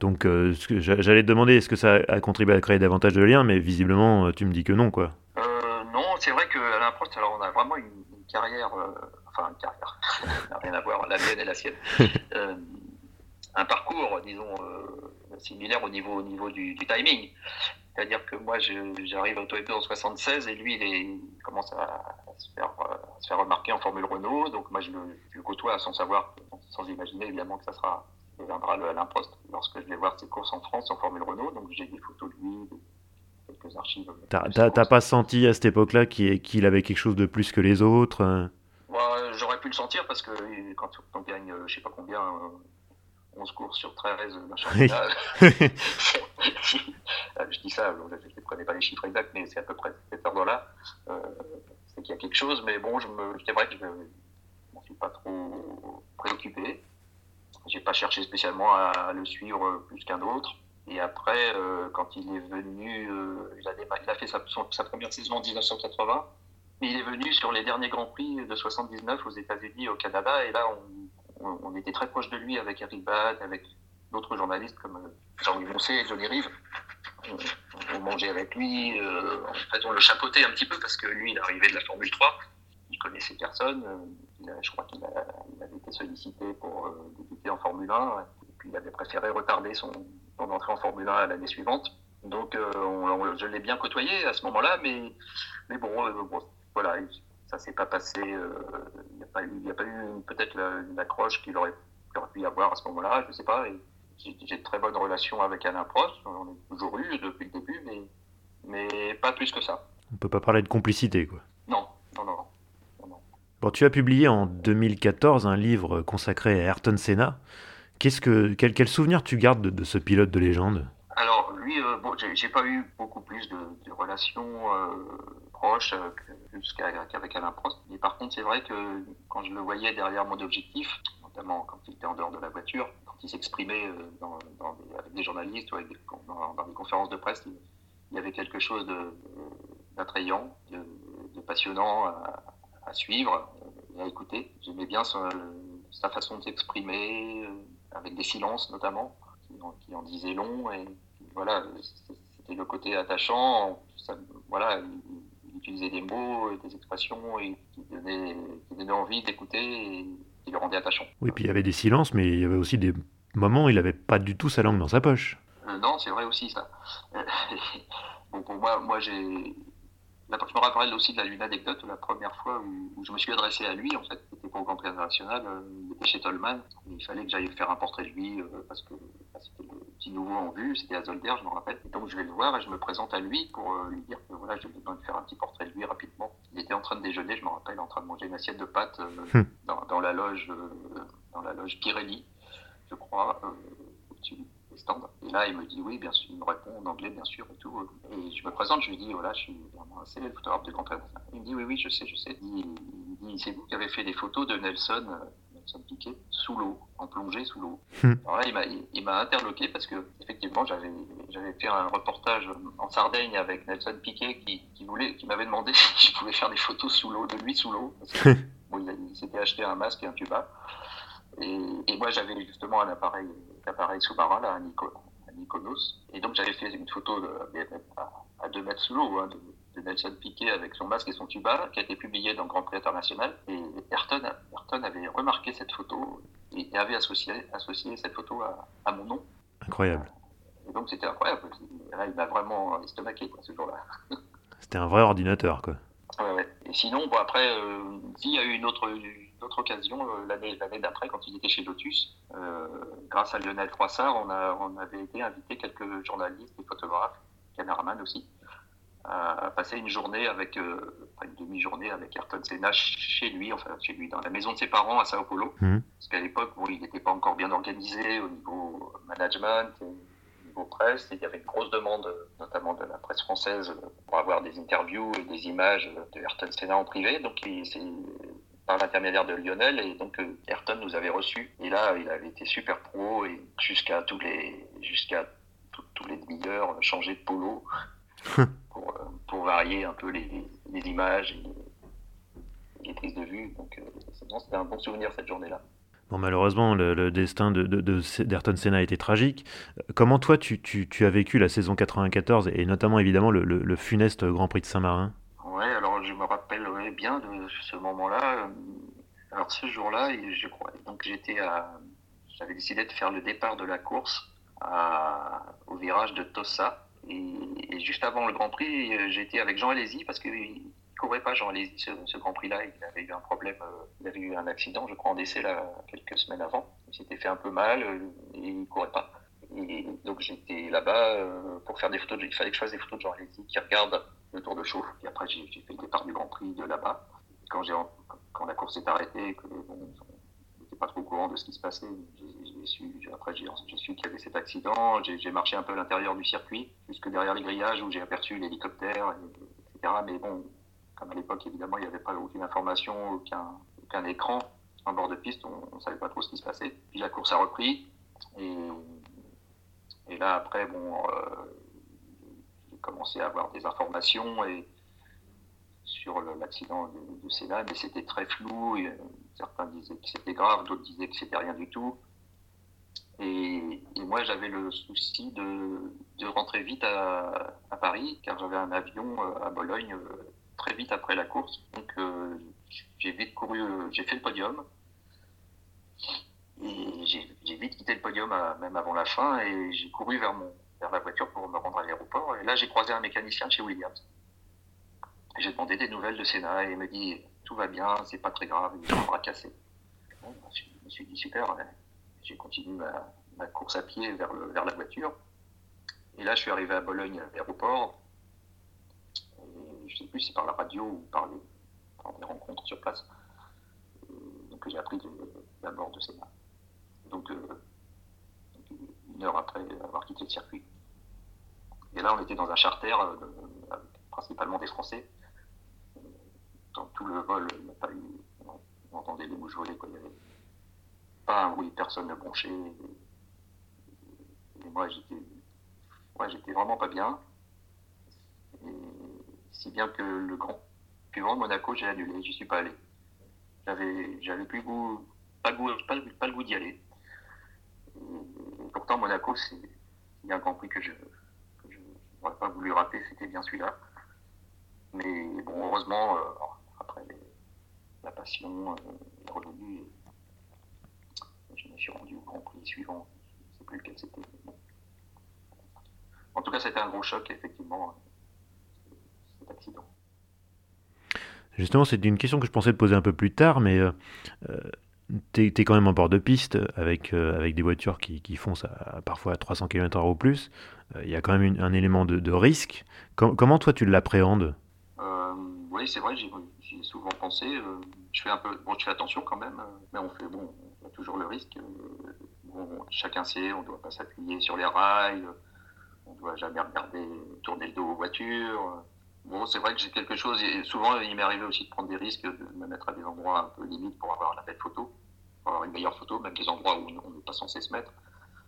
[SPEAKER 1] Donc, euh, j'allais te demander, est-ce que ça a contribué à créer davantage de liens Mais visiblement, euh, tu me dis que non, quoi.
[SPEAKER 2] Euh, non, c'est vrai que Alain Prost, alors on a vraiment une, une carrière, euh, enfin une carrière, n'a rien à voir, la mienne et la sienne. Euh, un parcours, disons, euh, similaire au niveau, au niveau du, du timing. C'est-à-dire que moi, j'arrive au Toyota en 76 et lui, il, est- il commence à, à se faire, euh, à se faire remarquer en Formule Renault. Donc moi, je le, je le côtoie sans savoir, sans imaginer évidemment que ça sera deviendra le Alain Prost lorsque je vais voir ses courses en France en Formule Renault. Donc j'ai des photos de lui, quelques archives.
[SPEAKER 1] T'as
[SPEAKER 2] ses
[SPEAKER 1] t'as- pas senti à cette époque-là qu'il avait quelque chose de plus que les autres euh
[SPEAKER 2] Moi, j'aurais pu le sentir parce que euh, quand on gagne, euh, je sais pas combien, euh, 11 courses sur 13 d'un championnat, Euh, je dis ça, je ne connais pas les chiffres exacts, mais c'est à peu près cet ordre-là. Euh, c'est qu'il y a quelque chose, mais bon, je me, c'est vrai que je ne m'en suis pas trop préoccupé. J'ai pas cherché spécialement à le suivre plus qu'un autre. Et après, euh, quand il est venu, euh, il, a déma- il a fait sa, son- sa première saison en 1980. Mais il est venu sur les derniers Grands Prix de 79 aux États-Unis, au Canada, et là, on, on- était très proche de lui avec Eric Bad, avec d'autres journalistes comme euh, Jean-Louis Moncé Johnny Rive. On, mangeait avec lui, euh, en fait, on le chapeautait un petit peu parce que lui, il arrivait de la Formule 3, il connaissait personne. euh, je crois qu'il avait été sollicité pour euh, débuter en Formule 1, et puis il avait préféré retarder son, entrée en Formule 1 à l'année suivante. Donc, on- on- je l'ai bien côtoyé à ce moment-là, mais, bon, voilà, ça s'est pas passé. euh, Il n'y a a pas eu peut-être la- une accroche qu'il aurait, aurait pu y avoir à ce moment-là, je sais pas. J'ai de très bonnes relations avec Alain Prost, on a toujours eu depuis le début, mais, mais pas plus que ça.
[SPEAKER 1] On peut pas parler de complicité, quoi.
[SPEAKER 2] Non, non, non.
[SPEAKER 1] Bon, tu as publié en 2014 un livre consacré à Ayrton Senna. Qu'est-ce que, quel, quel souvenir tu gardes de, de ce pilote de légende?
[SPEAKER 2] Alors, lui, euh, bon, j'ai pas eu beaucoup plus de, relations euh, proches euh, qu'avec Alain Prost. Mais par contre, c'est vrai que quand je le voyais derrière mon objectif, notamment quand il était en dehors de la voiture, quand il s'exprimait euh, avec des journalistes ou avec des, dans, des conférences de presse, il, y avait quelque chose d'attrayant, de, passionnant à, suivre et à écouter. J'aimais bien sa façon de s'exprimer, avec des silences notamment, qui en, disaient long. Voilà, c'était le côté attachant. Ça, voilà, il, il utilisait des mots, et des expressions et qui donnaient, qui donnaient envie d'écouter et qui le rendaient attachant.
[SPEAKER 1] Oui, puis il y avait des silences, mais il y avait aussi des moments où il avait pas du tout sa langue dans sa poche.
[SPEAKER 2] Euh, non, c'est vrai aussi ça. Euh, bon, pour moi, moi j'ai. Là, je me rappelle aussi de la- d'une anecdote, la première fois où, où je me suis adressé à lui, en fait, c'était pour le Grand Prix international, euh, il était chez Tolman, il fallait que j'aille faire un portrait de lui, euh, parce que bah, c'était le petit nouveau en vue, c'était à Zolder, je me rappelle. Et donc je vais le voir et je me présente à lui pour euh, lui dire que voilà, j'ai besoin de faire un petit portrait de lui rapidement. Il était en train de déjeuner, je me rappelle, en train de manger une assiette de pâtes
[SPEAKER 1] Hmm.
[SPEAKER 2] dans, dans la loge, dans la loge Pirelli, je crois, au-dessus des stands. Et là, il me dit oui, bien sûr, il me répond en anglais, bien sûr, et tout. Et je me présente, je lui dis voilà, je suis vraiment assez le photographe de Grand. Il me dit oui, oui, je sais, je sais. Il, il dit c'est vous qui avez fait des photos de Nelson, euh, Nelson Piquet, sous l'eau, en plongée sous l'eau.
[SPEAKER 1] Hmm.
[SPEAKER 2] Alors là, il m'a, interloqué parce que effectivement, j'avais, j'avais fait un reportage en Sardaigne avec Nelson Piquet qui, qui voulait, qui m'avait demandé si je pouvais faire des photos sous l'eau, de lui sous l'eau. Bon, il, s'était acheté un masque et un tuba. Et, et moi, j'avais justement un appareil, un appareil sous-marin, là, un, Nico- Mykonos. Et donc, j'avais fait une photo de, à, à deux mètres sous l'eau hein, de, de Nelson Piquet avec son masque et son tuba, qui a été publiée dans Grand Prix International. Et Ayrton, Ayrton avait remarqué cette photo et avait associé, associé cette photo à, à mon nom.
[SPEAKER 1] Incroyable.
[SPEAKER 2] Et donc, c'était incroyable. Là, il m'a vraiment estomaqué, quoi, ce jour-là.
[SPEAKER 1] C'était un vrai ordinateur, quoi.
[SPEAKER 2] Ouais, ouais. Et sinon, bon, après, euh, s'il y a eu une autre, une autre occasion, euh, l'année, d'après, quand il était chez Lotus, euh, grâce à Lionel Froissart, on, a, on avait été invité quelques journalistes et photographes, caméramans aussi, à, passer une journée avec, euh, une demi-journée avec Ayrton Senna chez lui, enfin chez lui, dans la maison de ses parents à Sao Paulo.
[SPEAKER 1] Mhm.
[SPEAKER 2] Parce qu'à l'époque, bon, il n'était pas encore bien organisé au niveau management, et au niveau presse, et il y avait une grosse demande, notamment de la presse française, pour avoir des interviews et des images de Ayrton Senna en privé. Donc, il, par l'intermédiaire de Lionel, et donc euh, Ayrton nous avait reçus. Et là, il avait été super pro, et jusqu'à tous les, jusqu'à tout- tous les demi-heures changer de polo pour, pour, varier un peu les, les images et les prises de vue. Donc c'était un bon souvenir cette journée-là.
[SPEAKER 1] Bon, malheureusement, le, destin d'Ayrton de, de, Senna a été tragique. Comment toi, tu, tu, tu, as vécu la saison 94 et notamment évidemment le, le funeste Grand Prix de Saint-Marin?
[SPEAKER 2] Alors je me rappelle bien de ce moment-là. Alors ce jour-là, je crois, donc j'étais j'avais décidé de faire le départ de la course au virage de Tossa. Et, juste avant le Grand Prix, j'étais avec Jean Alési parce qu'il courait pas Jean Alési ce, Grand Prix-là. Il avait eu un problème, euh, il avait eu un accident, je crois, en décès quelques semaines avant. Il s'était fait un peu mal euh, et il courait pas. Donc j'étais là-bas euh, pour faire des photos. il fallait que je fasse des photos de Jean Alési qui regarde le Tour de Chauffe. Et après j'ai fait le départ du Grand Prix de là-bas. Quand la course s'est arrêtée, que n'était pas trop au courant de ce qui se passait, j'ai su, après j'ai su qu'il y avait cet accident. J'ai marché un peu à l'intérieur du circuit, jusque derrière les grillages où j'ai aperçu l'hélicoptère, etc. Mais bon, comme à l'époque, évidemment, il n'y avait pas aucune information, aucun, écran en bord de piste, on ne savait pas trop ce qui se passait. Puis la course a repris, et, là, après, bon, euh, commencé à avoir des informations et sur l'accident de, de, Sénat, mais c'était très flou. Et, certains disaient que c'était grave, d'autres disaient que c'était rien du tout. Et, moi, j'avais le souci de, de, rentrer vite à, Paris, car j'avais un avion euh, à Bologne euh, très vite après la course. Donc euh, j'ai vite couru, euh, j'ai fait le podium. Et j'ai vite quitté le podium même avant la fin et j'ai couru vers, mon, vers la voiture pour me rendre à l'aéroport. Et là, j'ai croisé un mécanicien chez Williams. J'ai demandé des nouvelles de Senna et il me dit tout va bien, c'est pas très grave, il un bras cassé. Je me suis dit super, j'ai continué ma, ma, course à pied vers, le, vers la voiture. Et là, je suis arrivé à Bologne, à l'aéroport je ne sais plus si par la radio ou par, les, rencontres sur place. Euh, donc j'ai appris la mort de Senna. Donc, euh, heure après avoir quitté le circuit. Et là, on était dans un charter, euh, principalement des Français. Dans tout le vol, il n'y a pas eu, on entendait les mouches voler. Il n'y avait pas un bruit, personne ne bronchait. Et, moi, j'étais ouais, vraiment pas bien. Si bien que le grand suivant, Monaco, j'ai annulé, j'y suis pas allé. J'avais, plus goût, pas, goût, pas, pas le goût d'y aller. Pourtant, Monaco, c'est un grand prix que je n'aurais pas voulu rater, c'était bien celui-là. Mais bon, heureusement, euh, après la passion euh, est revenue. je me suis rendu au Grand Prix suivant. Je ne sais plus lequel c'était. En tout cas, c'était un gros choc, effectivement accident.
[SPEAKER 1] Justement, c'est une question que je pensais te poser un peu plus tard, mais euh, euh tu es, quand même en bord de piste avec, euh, avec des voitures qui, qui foncent parfois à 300 km/h ou plus. Euh, il y a quand même un élément de, de risque. comment toi tu l'appréhendes?
[SPEAKER 2] Oui, c'est vrai, j'y ai souvent pensé. je fais un peu, bon, je fais attention quand même, mais on fait, bon, on a toujours le risque. Chacun sait, on ne doit pas s'appuyer sur les rails, on ne doit jamais tourner le dos aux voitures. Bon, c'est vrai que j'ai quelque chose, et souvent il m'est arrivé aussi de prendre des risques, de me mettre à des endroits un peu limites pour avoir la belle photo, avoir une meilleure photo, même des endroits où on n'est pas censé se mettre.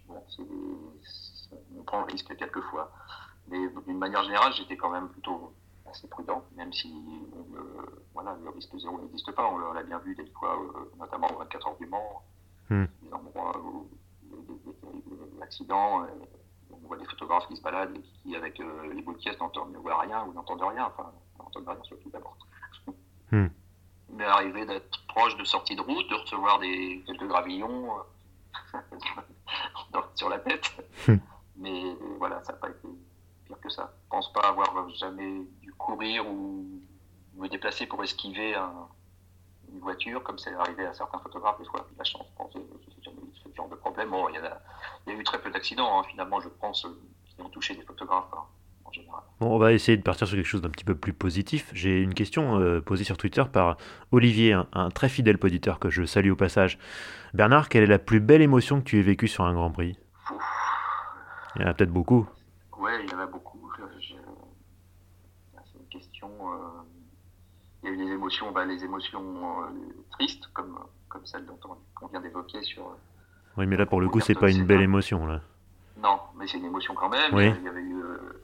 [SPEAKER 2] Bon, on prend le risque quelquefois. Mais d'une manière générale, j'étais quand même plutôt assez prudent, même si voilà, le risque zéro n'existe pas. On l'a bien vu des fois, euh, notamment aux 24 heures du Mans, hmm. des endroits où l'accident on voit des photographes qui se baladent et qui, avec euh, les boules de caisse, ne voient rien ou n'entendent rien, enfin, n'entendent rien surtout d'abord. Hmm. Mais arriver d'être proche de sorties de route, de recevoir des, quelques gravillons euh, sur la tête. Hmm. Mais voilà, ça n'a pas été pire que ça. Je pense pas avoir jamais dû courir ou me déplacer pour esquiver une voiture, comme c'est arrivé à certains photographes, des fois, la chance, je pense, ce genre de problème. Bon, il y a il y a eu très peu d'accidents, hein, finalement, je pense, euh, qui ont touché des photographes. Hein, en général.
[SPEAKER 1] Bon, on va essayer de partir sur quelque chose d'un petit peu plus positif. J'ai une question euh, posée sur Twitter par Olivier, un, très fidèle poditeur que je salue au passage. Bernard, quelle est la plus belle émotion que tu aies vécue sur un Grand Prix? Il y en a peut-être beaucoup.
[SPEAKER 2] Oui, il y en a beaucoup. C'est une question. Euh, il y a eu des émotions, bah, les émotions tristes, comme, comme celle dont on, vient d'évoquer sur
[SPEAKER 1] oui, mais là, pour le coup, c'est pas une belle émotion, là.
[SPEAKER 2] Non, mais c'est une émotion quand même.
[SPEAKER 1] Oui.
[SPEAKER 2] Il y avait eu, euh,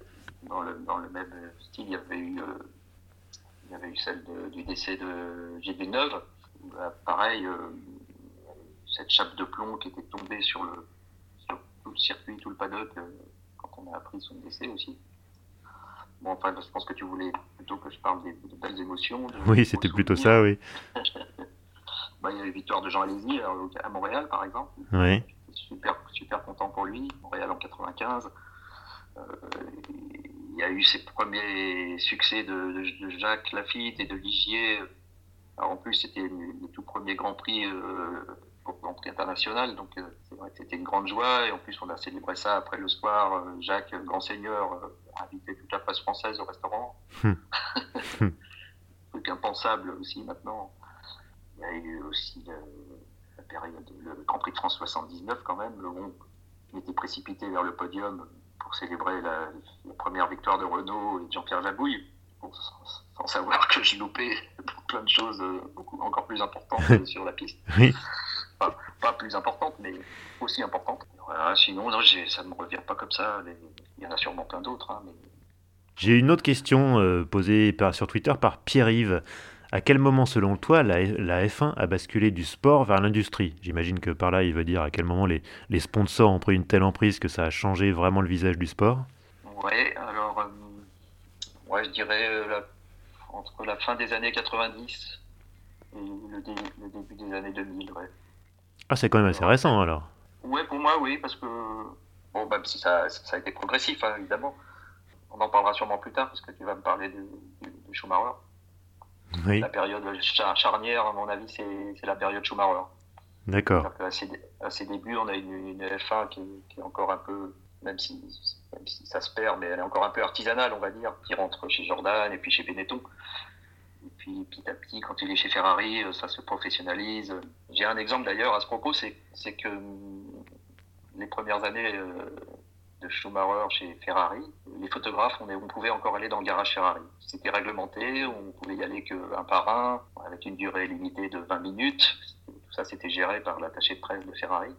[SPEAKER 2] dans, le, dans le même style, il y avait eu, euh, il y avait eu celle de- du décès de Gilles Villeneuve. Bah, pareil, euh, cette chape de plomb qui était tombée sur le, sur tout le circuit, tout le paddock, euh, quand on a appris son décès aussi. Bon, enfin, je pense que tu voulais plutôt que je parle des, de belles émotions. de
[SPEAKER 1] Oui, c'était plutôt ça, oui.
[SPEAKER 2] Bah, il y a eu victoire de Jean Alési à, à Montréal, par exemple.
[SPEAKER 1] Oui.
[SPEAKER 2] super, super content pour lui. Montréal en 95. Euh, il y a eu ses premiers succès de, de- de Jacques Lafitte et de Ligier. Alors, en plus, c'était les tout premiers Grands Prix euh, Grand Prix international. Donc, euh, c'était une grande joie. Et en plus, on a célébré ça après le soir. Jacques, grand seigneur, a invité toute la presse française au restaurant.
[SPEAKER 1] Hmm.
[SPEAKER 2] Truc impensable aussi maintenant. Il y a eu aussi le, la période, le Grand Prix de France 79 quand même, où on était précipité vers le podium pour célébrer la, la première victoire de Renault et de Jean-Pierre Jabouille, Bon, sans, sans savoir que je loupais plein de choses euh, beaucoup, encore plus importantes euh, sur la piste.
[SPEAKER 1] Oui.
[SPEAKER 2] Pas, pas plus importantes, mais aussi importantes. Voilà, sinon, non, j'ai- ça ne me revient pas comme ça. Il y en a sûrement plein d'autres. hein, mais
[SPEAKER 1] J'ai une autre question euh, posée par- sur Twitter par Pierre-Yves. À quel moment, selon toi, la, la F1 a basculé du sport vers l'industrie? J'imagine que par là, il veut dire à quel moment les, les sponsors ont pris une telle emprise que ça a changé vraiment le visage du sport?
[SPEAKER 2] Ouais, alors, euh, ouais, je dirais euh, la- entre la fin des années 90 et le, dé- le début des années 2000, ouais.
[SPEAKER 1] Ah, c'est quand même assez récent alors.
[SPEAKER 2] Ouais, pour moi, oui, parce que, bon, même si ça, ça a été progressif, hein, évidemment. On en parlera sûrement plus tard, parce que tu vas me parler de, de, de Schumacher.
[SPEAKER 1] Oui,
[SPEAKER 2] La période char- charnière, à mon avis, c'est c'est la période Schumacher.
[SPEAKER 1] d'accord.
[SPEAKER 2] À ses débuts, on a une, une F1 qui, est- qui est encore un peu, même si, même si ça se perd, mais elle est encore un peu artisanale, on va dire, qui rentre chez Jordan et puis chez Benetton. Et puis petit à petit, quand il est chez Ferrari, euh, ça se professionnalise. J'ai un exemple d'ailleurs à ce propos, c'est c'est que hum, les premières années euh, de Schumacher chez Ferrari, les photographes, on, pouvait encore aller dans le garage Ferrari. C'était réglementé, on pouvait y aller qu'un par un, avec une durée limitée de 20 minutes. Tout ça, c'était géré par l'attaché de presse de Ferrari.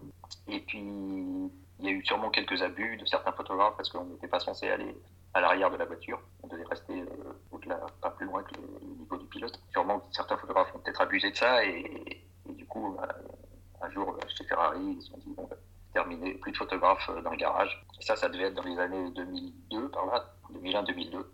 [SPEAKER 2] Et puis, il y a eu sûrement quelques abus de certains photographes parce qu'on n'était pas censé aller à l'arrière de la voiture. On devait rester euh, pas plus loin que le, niveau du pilote. Sûrement certains photographes ont peut-être abusé de ça et, du coup, euh, un jour, chez Ferrari, ils se sont dit, bon, bah, terminé, plus de photographes euh, dans le garage. Et ça, ça devait être dans les années 2002, par là, 2001-2002.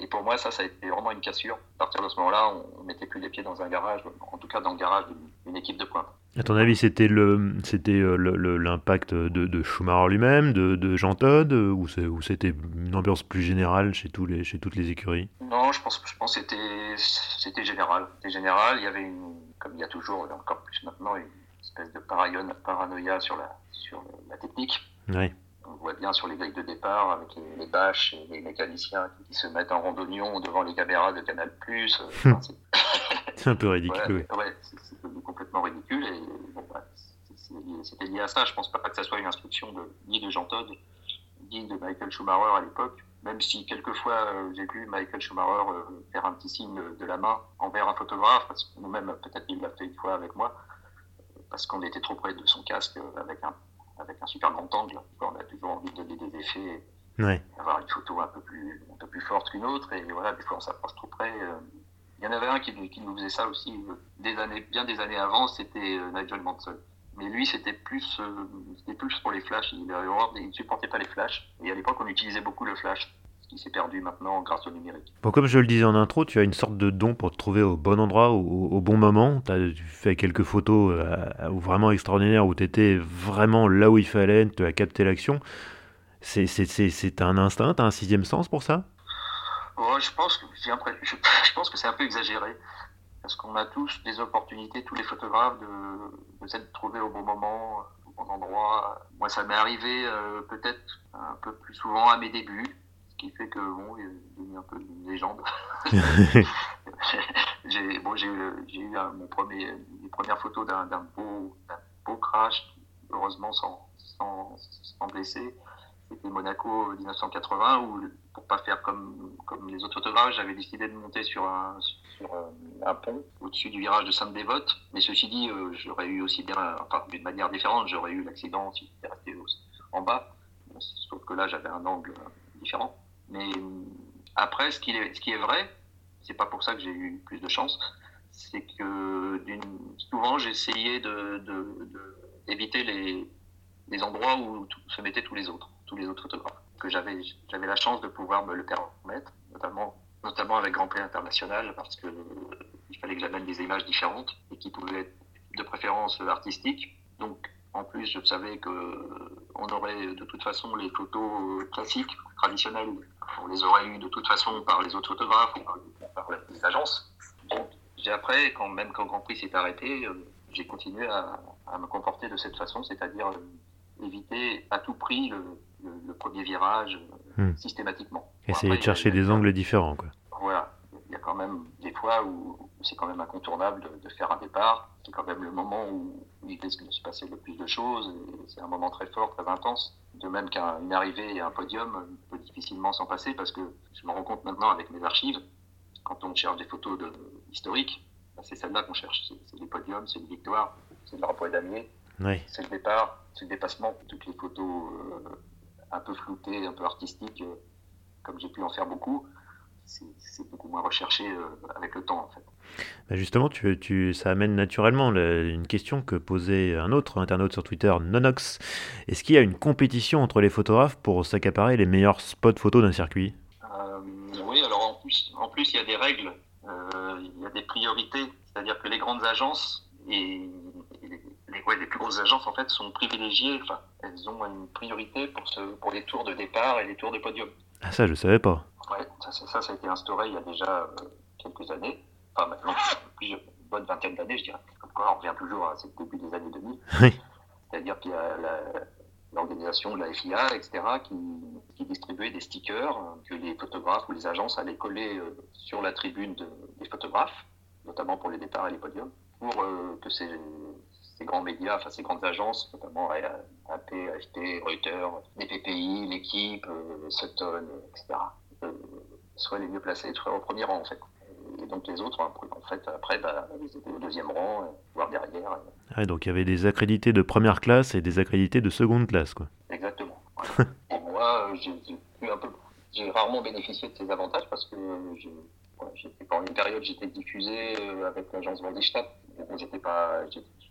[SPEAKER 2] Et pour moi, ça, ça a été vraiment une cassure. À partir de ce moment-là, on ne mettait plus les pieds dans un garage, en tout cas dans le garage d'une- équipe de pointe.
[SPEAKER 1] À ton avis, c'était le, c'était euh, l'impact de, de Schumacher lui-même, de, de Jean Todt, euh, ou, c'était une ambiance plus générale chez, tous les, chez toutes les écuries?
[SPEAKER 2] Non, je pense, je pense que c'était, c'était général. C'était général. Il y avait une, comme il y a toujours, et encore plus maintenant, une espèce de paranoïa, sur la, sur la technique.
[SPEAKER 1] Oui,
[SPEAKER 2] On voit bien sur les grilles de départ avec les, les bâches et les mécaniciens qui se mettent en randonnion devant les caméras de Canal+. Euh, enfin, c'est-
[SPEAKER 1] un peu ridicule. oui.
[SPEAKER 2] Ouais, ouais, c'est complètement ridicule et bon, bah, lié- c'était lié à ça. Je pense pas que ça soit une instruction de, ni de Jean Todt, ni de Michael Schumacher à l'époque. Même si quelquefois euh, j'ai vu Michael Schumacher euh, faire un petit signe de la main envers un photographe, parce que nous-mêmes peut-être qu'il l'a fait une fois avec moi, parce qu'on était trop près de son casque avec un avec un super grand angle. On a toujours envie de donner des effets
[SPEAKER 1] Ouais.
[SPEAKER 2] avoir une photo un peu plus, un peu plus forte qu'une autre. Et voilà, des fois, on s'approche trop près. euh. Il y en avait un qui, qui nous faisait ça aussi euh, des années, bien des années avant, c'était euh, Nigel Mansell. Mais lui, c'était plus, euh, plus pour les flashs. Il ne supportait pas les flashs. Et à l'époque, on utilisait beaucoup le flash, qui s'est perdu maintenant grâce au numérique.
[SPEAKER 1] Bon, comme je le disais en intro, tu as une sorte de don pour te trouver au bon endroit, au, au bon moment. Tu fais quelques photos euh, euh, vraiment extraordinaires où tu étais vraiment là où il fallait, tu as capté l'action. C'est, un instinct, t'as un sixième sens pour ça?
[SPEAKER 2] Oh, je pense que j'ai l'impression- je, je pense que c'est un peu exagéré parce qu'on a tous des opportunités, tous les photographes, de, de s'être trouvés au bon moment, au bon endroit. Moi, ça m'est arrivé euh, peut-être un peu plus souvent à mes débuts, ce qui fait que bon, il est devenu un peu une légende. j'ai bon, eu, j'ai eu un- mon premier, les premières photos d'un beau, beau crash, heureusement sans, sans, sans blessé. C'était Monaco 1980 où, pour pas faire comme, comme les autres photographes, j'avais décidé de monter sur un, sur euh, un pont au-dessus du virage de Sainte-Dévote. Mais ceci dit, euh, j'aurais eu aussi bien, enfin d'une manière différente, j'aurais eu l'accident si j'étais resté en bas. sauf que là j'avais un angle différent. Mais après, ce qui est, ce vrai, c'est pas pour ça que j'ai eu plus de chance, c'est que souvent j'ai essayé de, d'éviter les, les endroits où se mettaient tous les autres, tous les autres photographes. Que j'avais, la chance de pouvoir me le permettre, notamment, notamment avec Grand Prix International, parce que il fallait que j'amène des images différentes et qui pouvaient être de préférence artistique. Donc, en plus, je savais que on aurait de toute façon les photos classiques, traditionnelles. On les aurait eues de toute façon par les autres photographes ou par, les agences. Donc, j'ai après, quand même quand Grand Prix s'est arrêté, euh, j'ai continué à, me comporter de cette façon, c'est-à-dire euh, éviter à tout prix le, premier virage euh, hmm. systématiquement.
[SPEAKER 1] Essayer de chercher des angles différents, quoi.
[SPEAKER 2] Voilà. Il y a quand même des fois où c'est quand même incontournable de, faire un départ. C'est quand même le moment où, de se passer le plus de choses. C'est un moment très fort, très intense. De même qu'une arrivée et un podium, peut difficilement s'en passer parce que je me rends compte maintenant avec mes archives, quand on cherche des photos de, historiques, bah, c'est celle-là qu'on cherche. C'est les podiums, c'est les victoires, c'est le drapeau damier, c'est le départ, c'est le dépassement. Toutes les photos euh, un peu floutées, un peu artistiques, euh, comme j'ai pu en faire beaucoup, c'est beaucoup moins recherché euh, avec le temps en fait.
[SPEAKER 1] Bah, justement, tu, tu, ça amène naturellement une question que posait un autre internaute sur Twitter, Nonox. Est-ce qu'il y a une compétition entre les photographes pour s'accaparer les meilleurs spots photos d'un circuit?
[SPEAKER 2] Euh, Oui, alors en plus, en plus il y a des règles, euh, il y a des priorités, c'est-à-dire que les grandes agences et, les, les, plus grosses agences en fait sont privilégiées, enfin, elles ont une priorité pour, ce, pour les tours de départ et les tours de podium.
[SPEAKER 1] Ah ça, je savais pas.
[SPEAKER 2] Ouais, ça, ça, ça a été instauré il y a déjà euh, quelques années. Enfin, maintenant, depuis une bonne vingtaine d'années, je dirais. Encore, on revient toujours à ce début des années 2000. C'est-à-dire qu'il y a l'organisation de la FIA, etc., qui, qui, distribuait des stickers que les photographes ou les agences allaient coller euh, sur la tribune des photographes, notamment pour les départs et les podiums, pour euh, que ces, ces, grands médias, enfin ces grandes agences, notamment AP, AFT, Reuters, les PPI, l'équipe, Sutton, etc., euh, soient les mieux placés, soient au premier rang en fait. Et donc les autres, en fait, après, bah, ils étaient au deuxième rang, euh, voire derrière.
[SPEAKER 1] Ah, donc il y avait des accrédités de première classe et des accrédités de seconde classe, quoi.
[SPEAKER 2] Exactement. et moi, euh, j'ai rarement bénéficié de ces avantages parce que pendant une période, j'étais diffusé avec l'agence Vendishtat. J'étais pas,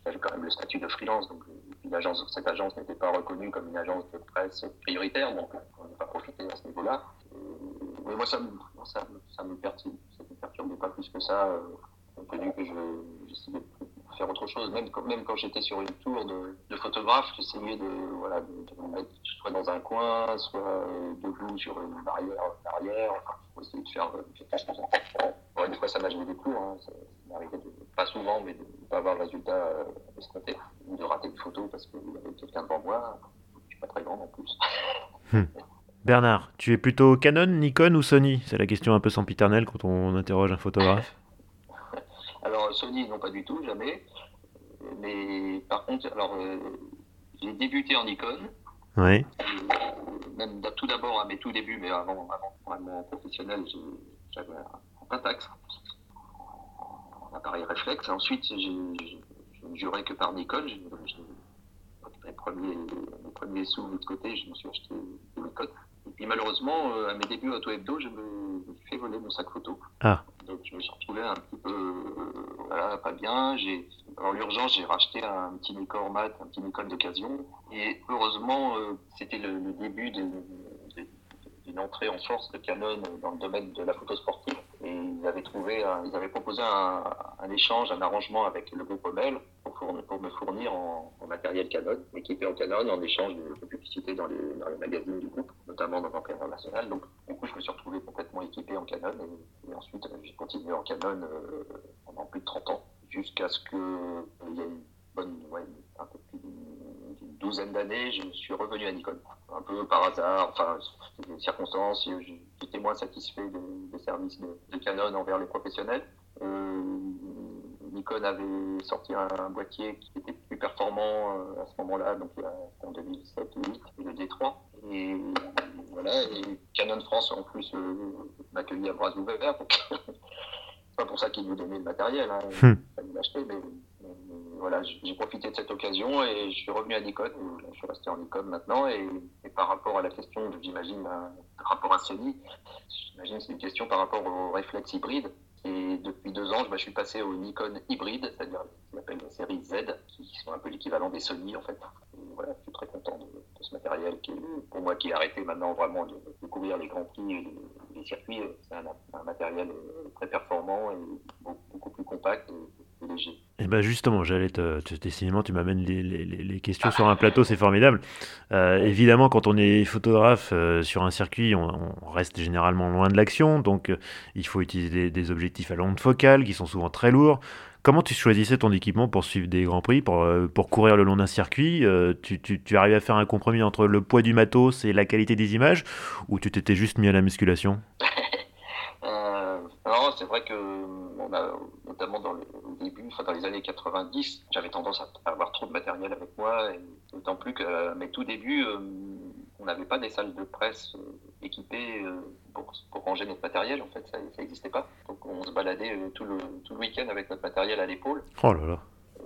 [SPEAKER 2] j'avais quand même le statut de freelance, donc l'agence, cette agence n'était pas reconnue comme une agence de presse prioritaire, donc on n'a pas profité à ce niveau-là mais moi, ça me, ça, ça me perturbe, perturbe pas plus que ça. Euh, que je, j'essayais de faire autre chose. Même, même quand j'étais sur une tour de, de photographe, j'essayais de, voilà, de, me mettre soit dans un coin, soit euh, debout sur une barrière, arrière, pour essayer de faire, quelque chose. Ouais, des fois, ça m'a joué des cours. Hein. Ça, m'arrivait pas souvent, mais de ne pas avoir le résultat euh, escompté, ou de rater une photo parce qu'il y avait quelqu'un devant moi. Je suis pas très grand en plus.
[SPEAKER 1] Bernard, tu es plutôt Canon, Nikon ou Sony? C'est la question un peu sempiternelle quand on interroge un photographe.
[SPEAKER 2] Alors Sony, non pas du tout, jamais. Mais par contre, alors euh, j'ai débuté en Nikon.
[SPEAKER 1] Oui.
[SPEAKER 2] Euh, même tout d'abord à mes tout débuts, mais avant, avant vraiment professionnel, j'avais un Pentax, un appareil réflexe. Ensuite, je ne jurais que par Nikon. mes premiers, mes premiers sous de l'autre côté, je me suis acheté des Nikon. Et puis malheureusement, euh, à mes débuts Auto Hebdo, je me suis fait voler mon sac photo.
[SPEAKER 1] Ah.
[SPEAKER 2] Donc je me suis retrouvé un petit peu, euh, voilà, pas bien. J'ai, en l'urgence, j'ai racheté un petit Nikon mat, un petit Nikon d'occasion. Et heureusement, euh, c'était le, début d'une entrée en force de Canon dans le domaine de la photo sportive. Et ils avaient trouvé, ils avaient proposé un, échange, un arrangement avec le groupe Omel pour, me fournir en, matériel Canon, équipé en Canon, en échange de, publicité dans les, dans les, magazines du groupe, notamment dans l'Empire International. Donc, du coup, je me suis retrouvé complètement équipé en Canon et, ensuite, j'ai continué en Canon euh, pendant plus de 30 ans, jusqu'à ce qu'il euh, y ait une bonne, un peu plus douzaine d'années, je suis revenu à Nikon. Un peu par hasard, enfin, des circonstances, j'étais moins satisfait des, services de, de, Canon envers les professionnels. Euh, Nikon avait sorti un, boîtier qui était plus performant euh, à ce moment-là, donc en 2007 2008, le D3. Et voilà, et Canon France en plus euh, m'accueillit à bras ouverts. C'est pas pour ça qu'ils nous donnaient le matériel, hein, hmm. l'acheter, mais, voilà, j'ai profité de cette occasion et je suis revenu à Nikon. Je suis resté en Nikon maintenant et, par rapport à la question, j'imagine, par rapport à Sony, j'imagine c'est une question par rapport au réflexe hybride. Et depuis deux ans, je suis passé au Nikon hybride, c'est-à-dire ce qu'on appelle la série Z, qui sont un peu l'équivalent des Sony en fait. voilà, je suis très content de, ce matériel qui, pour moi, qui est arrêté maintenant vraiment de, de couvrir les grands prix et les, circuits. C'est un, matériel très performant et beaucoup, plus compact. Et
[SPEAKER 1] eh ben justement, j'allais te, décidément, tu m'amènes les, les, les, questions sur un plateau, c'est formidable. Euh, évidemment, quand on est photographe euh, sur un circuit, on, reste généralement loin de l'action, donc euh, il faut utiliser des objectifs à longue focale qui sont souvent très lourds. Comment tu choisissais ton équipement pour suivre des grands prix, pour, pour courir le long d'un circuit tu, tu, tu arrivais à faire un compromis entre le poids du matos et la qualité des images, ou tu t'étais juste mis à la musculation?
[SPEAKER 2] Non, c'est vrai que on a, notamment dans le début, enfin dans les années 90, j'avais tendance à avoir trop de matériel avec moi, et d'autant plus que mes tout débuts, euh, on n'avait pas des salles de presse euh, équipées euh, pour, pour, ranger notre matériel, en fait, ça n'existait pas. Donc on se baladait tout le, tout le week-end avec notre matériel à l'épaule.
[SPEAKER 1] Oh là là.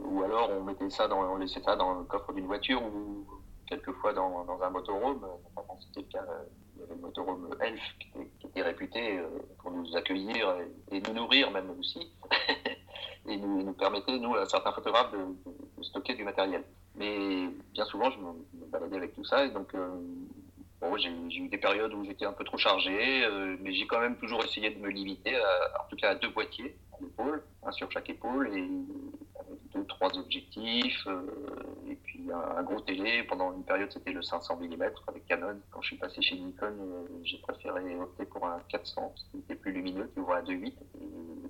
[SPEAKER 2] Ou alors on mettait ça dans, on laissait ça dans le coffre d'une voiture ou quelquefois dans, dans un motorhome. C'était le cas le motorhome Elf qui était, réputé pour nous accueillir et, nous nourrir même aussi. et nous, permettait, nous, à certains photographes, de, stocker du matériel. Mais bien souvent, je me, baladais avec tout ça. Et donc, euh, bon, j'ai eu des périodes où j'étais un peu trop chargé, euh, mais j'ai quand même toujours essayé de me limiter, à, en tout cas à deux boîtiers à l'épaule, un sur chaque épaule, et avec deux, trois objectifs, euh, et puis un, gros télé. Pendant une période, c'était le 500 mm avec Canon. Quand je suis passé chez Nikon, j'ai préféré opter pour un 400, qui était plus lumineux, qui ouvrait à 2.8.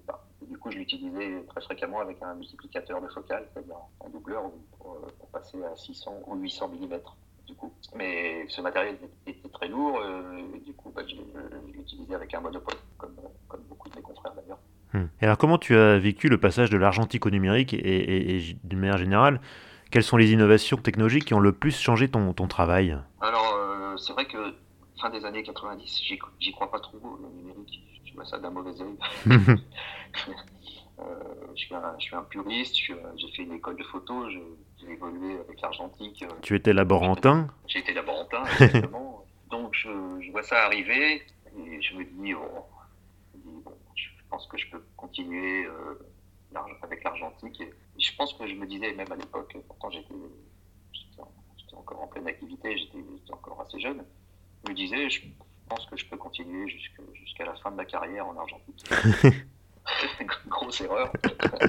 [SPEAKER 2] Bah, du coup, je l'utilisais très fréquemment avec un multiplicateur de focale, c'est-à-dire un doubleur pour, passer à 600 ou 800 mm. Du coup. Mais ce matériel était très lourd, euh, et du coup, bah, je, l'utilisais avec un monopode, comme, beaucoup de mes confrères d'ailleurs.
[SPEAKER 1] Hmm. Et alors, comment tu as vécu le passage de l'argentique au numérique et, d'une manière générale, quelles sont les innovations technologiques qui ont le plus changé ton, ton travail?
[SPEAKER 2] Alors, euh, c'est vrai que fin des années 90, j'y crois pas trop, le numérique. Je vois ça d'un mauvais œil. Euh, je, suis un, je, suis un, puriste, j'ai fait une école de photo, j'ai évolué avec l'argentique. Euh,
[SPEAKER 1] tu étais laborantin?
[SPEAKER 2] J'ai été laborantin, exactement. Donc je, je, vois ça arriver et je me dis, oh, je pense que je peux continuer euh, avec l'argentique. Et, je pense que je me disais, même à l'époque, pourtant j'étais encore en pleine activité, j'étais encore assez jeune, je me disais, je pense que je peux continuer jusqu'à la fin de ma carrière en argentique. Grosse erreur.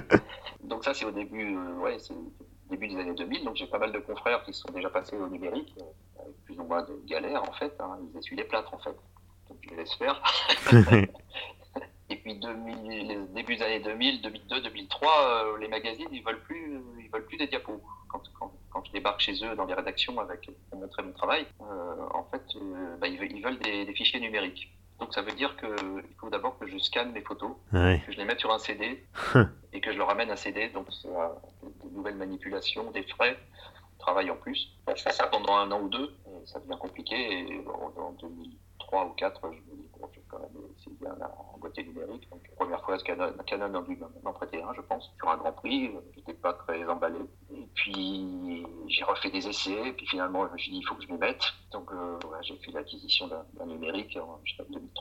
[SPEAKER 2] donc ça, c'est au début, euh, ouais, c'est début des années 2000. Donc j'ai pas mal de confrères qui sont déjà passés au numérique, euh, avec plus ou moins de galères en fait. Hein. Ils essuient les plâtres en fait. Donc je les laisse faire. Et puis 2000, les débuts des années 2000, 2002, 2003, les magazines ils veulent plus, ils veulent plus des diapos. Quand, quand, quand, je débarque chez eux dans les rédactions avec pour montrer mon travail, euh, en fait, euh, bah, ils, veulent des, des fichiers numériques. Donc ça veut dire qu'il faut d'abord que je scanne mes photos, que je les mette sur un CD et que je leur ramène un CD. Donc c'est des nouvelles manipulations, des frais, travail en plus. je fais ça pendant un an ou deux, et ça devient compliqué. Et en 2003 ou 2004, je me dis, quand même essayer en boîtier numérique. Donc première fois, Canon, Canon a dû m'en prêter un, je pense, sur un Grand Prix. J'étais pas très emballé. Et puis j'ai refait des essais, et puis finalement je me suis dit il faut que je m'y mette. Donc euh, j'ai fait l'acquisition d'un numérique en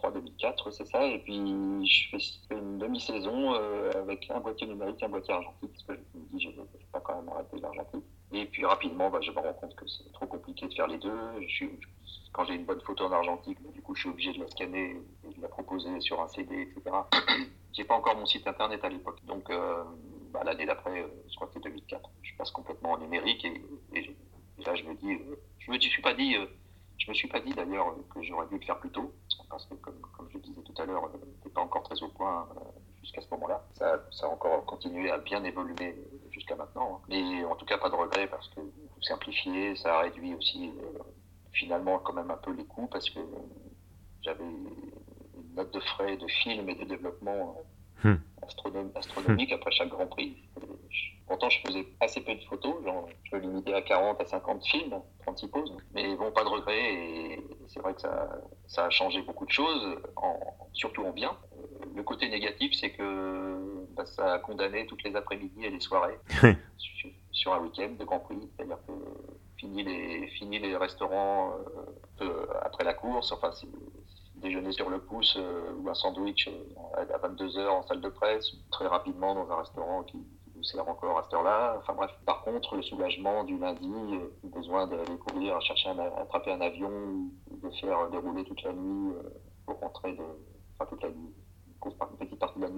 [SPEAKER 2] 2003-2004, c'est ça. Et puis je fais une demi-saison euh, avec un boîtier numérique, un boîtier argentique, parce que je me dis je vais pas quand même arrêter l'argentique. Et puis rapidement, bah, je me rends compte que c'est trop compliqué de faire les deux. Quand j'ai une bonne photo en argentique, bah, du coup je suis obligé de la scanner et de la proposer sur un CD, etc. j'ai pas encore mon site internet à l'époque. Donc euh, bah, l'année d'après, euh, je crois que c'est 2004, je passe complètement en numérique et, là je me dis, euh, je me suis pas dit, je me suis pas dit d'ailleurs que j'aurais dû le faire plus tôt, parce que comme, je le disais tout à l'heure, n'était pas encore très au point jusqu'à ce moment-là. Ça, ça, a encore continué à bien évoluer jusqu'à maintenant, hein. mais en tout cas pas de regret parce que simplifier, ça a réduit aussi finalement quand même un peu les coûts parce que j'avais une note de frais de film et de développement Hmm. astronomique après chaque Grand Prix. Pourtant, je faisais assez peu de photos, genre, je me limitais à 40 à 50 films, 36 poses, mais bon, pas de regret, et c'est vrai que ça, ça, a changé beaucoup de choses, en, surtout en bien. Le côté négatif, c'est que bah, ça a condamné toutes les après-midi et les soirées sur, un week-end de Grand Prix, c'est-à-dire que fini les, fini les restaurants après la course. Enfin, déjeuner sur le pouce ou un sandwich à 22h en salle de presse, très rapidement dans un restaurant qui, nous sert encore à cette heure-là. Enfin bref, par contre, le soulagement du lundi, le besoin d'aller courir, chercher à attraper un avion, de faire dérouler toute la nuit pour rentrer de, enfin toute la nuit,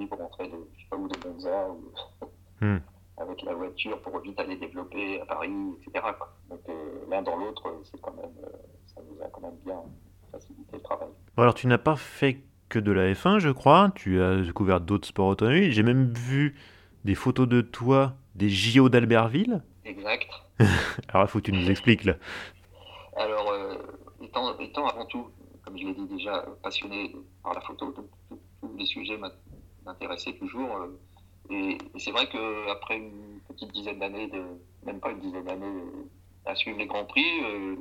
[SPEAKER 2] pour rentrer de, je sais pas où, de Monza, hmm. avec la voiture pour vite aller développer à Paris, etc. Donc euh, l'un dans l'autre, c'est quand même, euh, ça nous a quand même bien facilité le travail.
[SPEAKER 1] Bon, alors tu n'as pas fait que de la F1, je crois. Tu as découvert d'autres sports automobiles. J'ai même vu des photos de toi des JO d'Albertville.
[SPEAKER 2] Exact.
[SPEAKER 1] alors il faut que tu nous expliques là.
[SPEAKER 2] Alors, euh, étant, étant, avant tout comme je l'ai dit déjà, passionné par la photo. tous les sujets m'intéressaient toujours. Euh, et, c'est vrai qu'après une petite dizaine d'années, même pas une dizaine d'années, à suivre les Grands Prix, euh,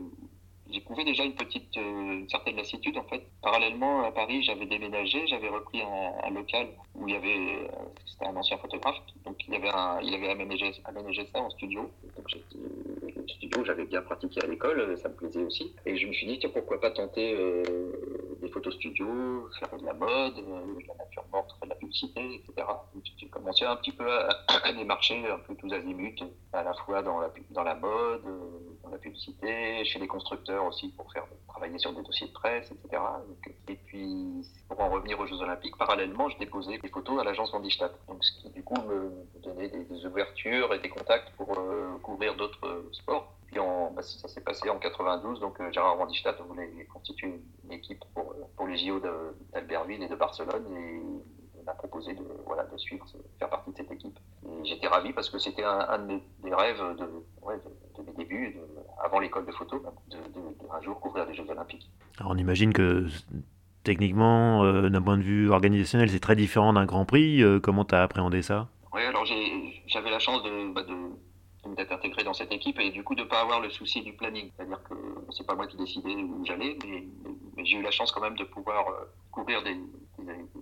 [SPEAKER 2] j'éprouvais déjà une petite, euh, une certaine lassitude en fait. Parallèlement à Paris, j'avais déménagé, j'avais repris un, local où il y avait, c'était un ancien photographe, donc il avait, un, il avait aménagé, ça en studio. Donc le studio, j'avais bien pratiqué à l'école, ça me plaisait aussi. Et je me suis dit, tiens, pourquoi pas tenter euh, des photos studio, faire de la mode, euh, de la nature morte, de la publicité. J'ai commencé un petit peu à, à, démarcher un peu tous azimuts, à la fois dans la, dans la mode, dans la publicité, chez les constructeurs aussi pour faire travailler sur des dossiers de presse, etc. et puis, pour en revenir aux Jeux Olympiques, parallèlement, je déposais des photos à l'agence Vandistat. Donc, ce qui, du coup, me donnait des, ouvertures et des contacts pour euh, couvrir d'autres sports. Puis en, bah, ça s'est passé en 92, donc euh, Gérard Vandistat voulait constituer une équipe pour, euh, pour les JO d'Albertville et de Barcelone. M'a proposé de, voilà, de suivre, de faire partie de cette équipe. Et j'étais ravi parce que c'était un, des rêves de, ouais, de, mes débuts, avant l'école de photo, de, un jour couvrir les Jeux Olympiques.
[SPEAKER 1] Alors on imagine que techniquement, euh, d'un point de vue organisationnel, c'est très différent d'un Grand Prix. Euh, comment tu as appréhendé ça?
[SPEAKER 2] Oui, alors j'avais la chance de, bah, d'être intégré dans cette équipe et du coup de ne pas avoir le souci du planning. C'est-à-dire que c'est pas moi qui décidais où j'allais, mais, j'ai eu la chance quand même de pouvoir euh, couvrir des,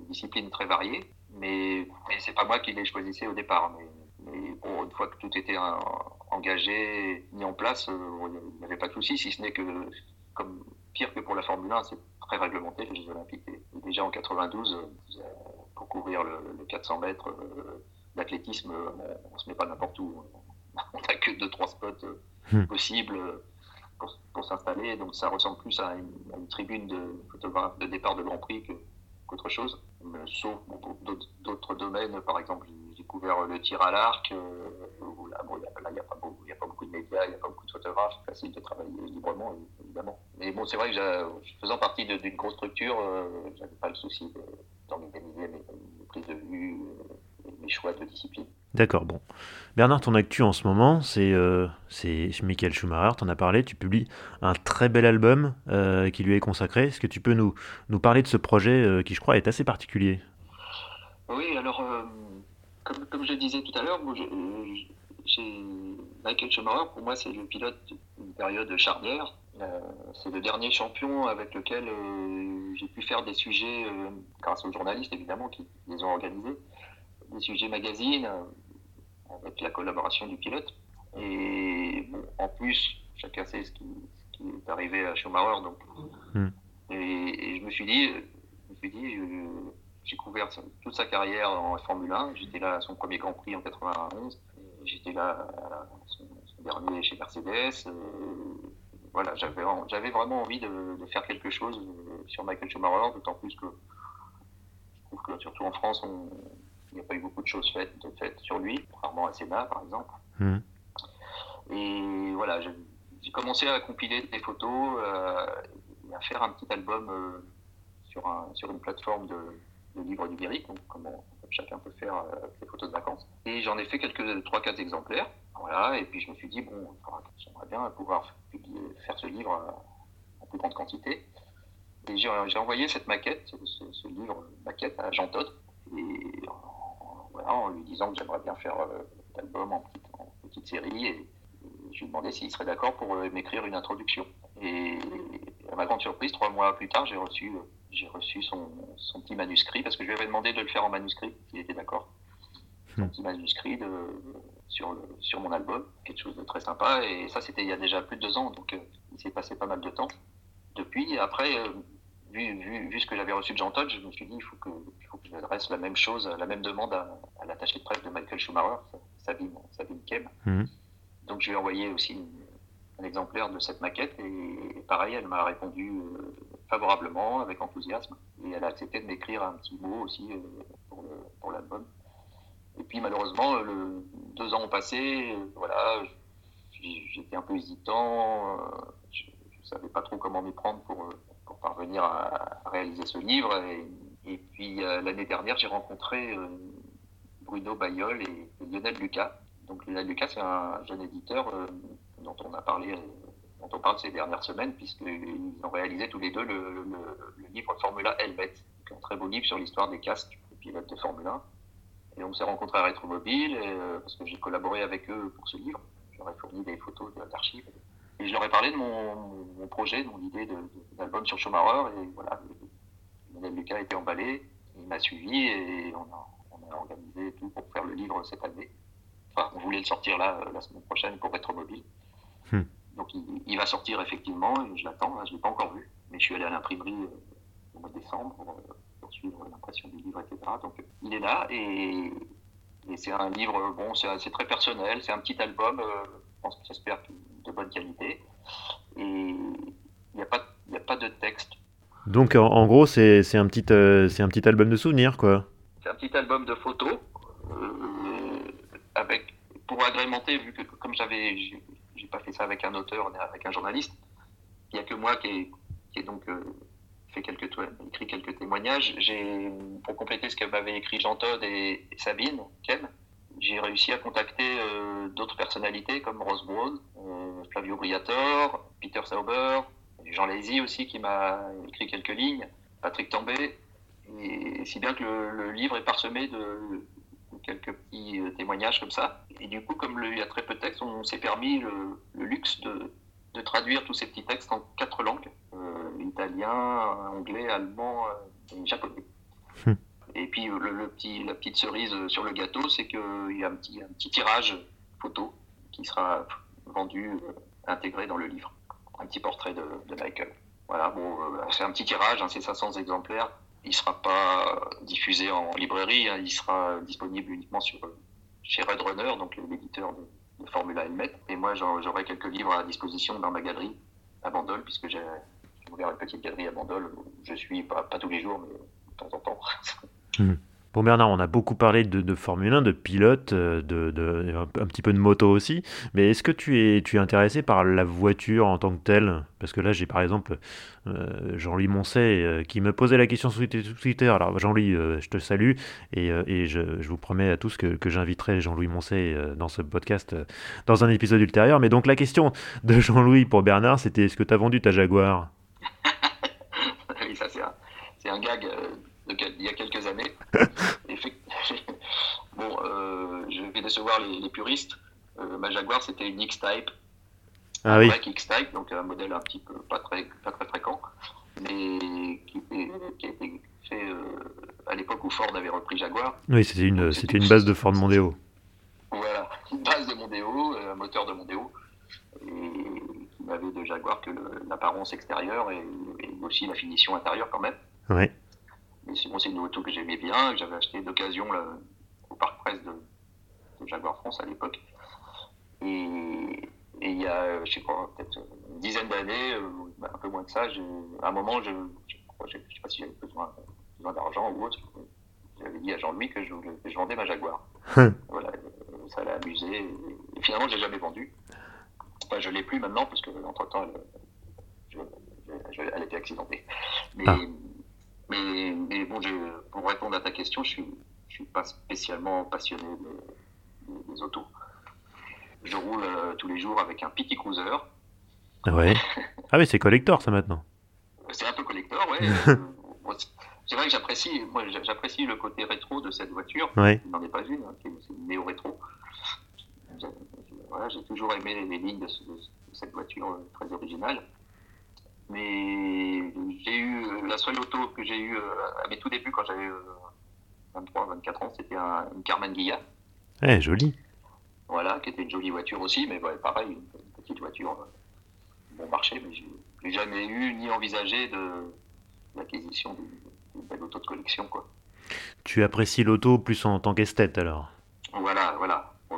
[SPEAKER 2] disciplines très variées. Mais, mais c'est pas moi qui les choisissais au départ. Mais, une fois que tout était engagé, mis en place, euh, il n'y avait pas de souci, si ce n'est que, comme pire que pour la Formule 1, c'est très réglementé, les Jeux Olympiques. Déjà en 92, euh, pour couvrir le, 400 mètres d'athlétisme, on ne se met pas n'importe où on n'a que deux, trois spots euh, hmm. possibles euh, pour, s'installer. Donc ça ressemble plus à une, tribune de photographe de départ de Grand Prix qu'autre chose. Euh, sauf d'autres domaines, par exemple, j'ai couvert le tir à l'arc. là, il n'y a, pas beaucoup de médias, il n'y a pas beaucoup de photographes. Facile de travailler librement, évidemment. Mais bon, c'est vrai que faisant partie d'une grosse structure, je n'avais pas le souci d'organiser mes, prises de vue, mes choix de discipline.
[SPEAKER 1] D'accord, bon. Bernard, ton actu en ce moment, c'est euh, Michael Schumacher, tu en as parlé, tu publies un très bel album euh, qui lui est consacré. Est-ce que tu peux nous, parler de ce projet euh, qui, je crois, est assez particulier?
[SPEAKER 2] Oui, alors, comme, comme, je disais tout à l'heure, Michael Schumacher, pour moi, c'est le pilote d'une période charnière. c'est le dernier champion avec lequel j'ai pu faire des sujets, grâce aux journalistes évidemment qui les ont organisés, des sujets magazines avec la collaboration du pilote. Et en plus, chacun sait ce qui, est arrivé à Schumacher. Donc, hmm. et, je me suis dit, je dit, j'ai couvert toute sa carrière en Formule 1. J'étais là à son premier Grand Prix en 91. J'étais là à son, dernier chez Mercedes. Euh, voilà, j'avais, j'avais vraiment envie de, de, faire quelque chose sur Michael Schumacher, d'autant plus que je trouve que surtout en France, on, il n'y a pas eu beaucoup de choses faites, faites sur lui, contrairement à Senna par exemple. Hmm. Et voilà, j'ai commencé à compiler des photos euh, et à faire un petit album euh, sur, un, sur une plateforme de, de livres numériques, donc comme, chacun peut faire euh, avec des photos de vacances. Et j'en ai fait quelques 3-4 exemplaires. Voilà, et puis je me suis dit, bon, j'aimerais bien pouvoir publier, faire ce livre en plus grande quantité. Et j'ai envoyé cette maquette, ce, ce, livre maquette à Jean Todt. Et en lui disant que j'aimerais bien faire euh, l'album en petite, série. Et, je lui ai demandé s'il serait d'accord pour euh, m'écrire une introduction. Et à ma grande surprise, trois mois plus tard, j'ai reçu, euh, j'ai reçu son, son, petit manuscrit, parce que je lui avais demandé de le faire en manuscrit, s'il était d'accord. Son hmm. petit manuscrit de, sur, le, sur mon album, quelque chose de très sympa. Et ça, c'était il y a déjà plus de deux ans, donc il s'est passé pas mal de temps. Depuis, après, vu, vu, vu, ce que j'avais reçu de Jean Todt, je me suis dit il faut que, il faut que j'adresse la même chose, la même demande à, à l'attaché de presse de Michael Schumacher, Sabine, Sabine Kem. Mhm. Donc je lui ai envoyé aussi un exemplaire de cette maquette et, pareil, elle m'a répondu euh, favorablement, avec enthousiasme, et elle a accepté de m'écrire un petit mot aussi euh, pour l'album. Et puis malheureusement, le, deux ans ont passé, voilà, j'étais un peu hésitant, euh, je ne savais pas trop comment m'y prendre pour parvenir à, réaliser ce livre. Et, puis euh, l'année dernière, j'ai rencontré euh, Bruno Bayol et, Lionel Lucas. Donc Lionel Lucas, c'est un jeune éditeur euh, dont on a parlé, dont on parle ces dernières semaines, puisqu'ils ont réalisé tous les deux le, livre Formula Helmet, un très beau livre sur l'histoire des casques des pilotes de Formule 1. Et on s'est rencontrés à Rétromobile, parce que j'ai collaboré avec eux pour ce livre. J'aurais fourni des photos d'archives. Et je leur ai parlé de mon, projet, de mon idée d'album sur Schumacher. Et voilà, Lionel Lucas a été emballé, il m'a suivi et on a, organisé tout pour faire le livre cette année. Enfin, on voulait le sortir là, la semaine prochaine pour être mobile. Hmm. Donc il, va sortir effectivement, et je l'attends, je ne l'ai pas encore vu. Mais je suis allé à l'imprimerie euh, au mois de décembre euh, pour, suivre l'impression du livre, etc. Donc il est là et, c'est un livre, bon, c'est très personnel, c'est un petit album, euh, j'espère de bonne qualité. Et il n'y a, pas, a pas de texte.
[SPEAKER 1] Donc en, gros, c'est un, petit, euh, c'est un petit album de souvenirs, quoi.
[SPEAKER 2] C'est un petit album de photos, euh, avec, pour agrémenter, vu que comme j'avais, j'ai pas fait ça avec un auteur, avec un journaliste, il n'y a que moi qui ai, donc euh, fait quelques, écrit quelques témoignages. J'ai, pour compléter ce que m'avaient écrit Jean Todd et, Sabine, Ken, j'ai réussi à contacter euh, d'autres personnalités comme Rose Brown, euh, Flavio Briator, Peter Sauber, Jean Lazy aussi qui m'a écrit quelques lignes, Patrick Tambay, et si bien que le, livre est parsemé de, quelques petits euh, témoignages comme ça. Et du coup, comme il y a très peu de textes, on s'est permis le, luxe de, traduire tous ces petits textes en quatre langues, italien, anglais, allemand et japonais. Et puis le, petit, la petite cerise sur le gâteau, c'est qu'il y a un petit, tirage photo qui sera vendu, euh, intégré dans le livre. Un petit portrait de, Michael. Voilà, bon, euh, c'est un petit tirage, hein, c'est 500 exemplaires. Il ne sera pas diffusé en librairie, hein, il sera disponible uniquement sur, chez Red Runner, donc l'éditeur de, de, Formula Helmet. Et moi, j'aurai quelques livres à disposition dans ma galerie à Bandol, puisque j'ai ouvert une petite galerie à Bandol. Je suis pas tous les jours, mais de temps en temps.
[SPEAKER 1] Hmm. Bon Bernard, on a beaucoup parlé de, Formule 1, de pilote, euh, de, un, petit peu de moto aussi, mais est-ce que tu es, tu es intéressé par la voiture en tant que telle? Parce que là j'ai par exemple euh, Jean-Louis Moncet euh, qui me posait la question sur Twitter. Alors Jean-Louis, je te salue et, et je, je, vous promets à tous que, que j'inviterai Jean-Louis Moncet dans ce podcast dans un épisode ultérieur. Mais donc la question de Jean-Louis pour Bernard, c'était est-ce que tu as vendu ta Jaguar?
[SPEAKER 2] Oui, ça c'est un, un, gag il y a quelques années. bon, euh, je vais décevoir les, puristes. Euh, ma Jaguar, c'était une X-Type.
[SPEAKER 1] Ah oui.
[SPEAKER 2] X-Type, donc un modèle un petit peu pas très, pas très fréquent, mais qui, qui a été fait euh, à l'époque où Ford avait repris Jaguar.
[SPEAKER 1] Oui, c'était une, c'était une base de Ford Mondeo.
[SPEAKER 2] Voilà, une base de Mondeo, un moteur de Mondeo, et qui n'avait de Jaguar que l'apparence extérieure et, et, aussi la finition intérieure quand même.
[SPEAKER 1] Oui.
[SPEAKER 2] Mais c'est une moto que j'aimais bien, que j'avais acheté d'occasion au parc presse de, Jaguar France à l'époque. Et, il y a, je sais pas, peut-être une dizaine d'années, euh, bah, un peu moins de ça, à un moment, je ne sais pas si j'avais besoin, d'argent ou autre. J'avais dit à Jean-Louis que, je, vendais ma Jaguar. voilà, euh, ça l'a amusé. Et, finalement, je l'ai jamais vendu. Enfin, je l'ai plus maintenant parce que entre temps, elle, elle, était accidentée. Mais, ah. Mais, mais bon, pour répondre à ta question, je suis, je suis pas spécialement passionné des, autos. Je roule euh, tous les jours avec un petit cruiser.
[SPEAKER 1] Ouais? ah oui, c'est collector ça maintenant.
[SPEAKER 2] C'est un peu collector, ouais. c'est vrai que j'apprécie, moi, j'apprécie le côté rétro de cette voiture.
[SPEAKER 1] Ouais.
[SPEAKER 2] Il n'en est pas une, hein, c'est une néo-rétro. Voilà, j'ai toujours aimé les lignes de, de cette voiture euh, très originale. Mais j'ai eu la seule auto que j'ai eue euh, à mes tout débuts quand j'avais 23, euh, 24 ans, c'était une Carmen Guilla.
[SPEAKER 1] Eh, joli.
[SPEAKER 2] Voilà, qui était une jolie voiture aussi, mais ouais, pareil, une petite voiture bon marché, mais j'ai jamais eu ni envisagé de l'acquisition d'une belle auto de collection. Quoi.
[SPEAKER 1] Tu apprécies l'auto plus en tant qu'esthète alors?
[SPEAKER 2] Voilà, voilà. Euh,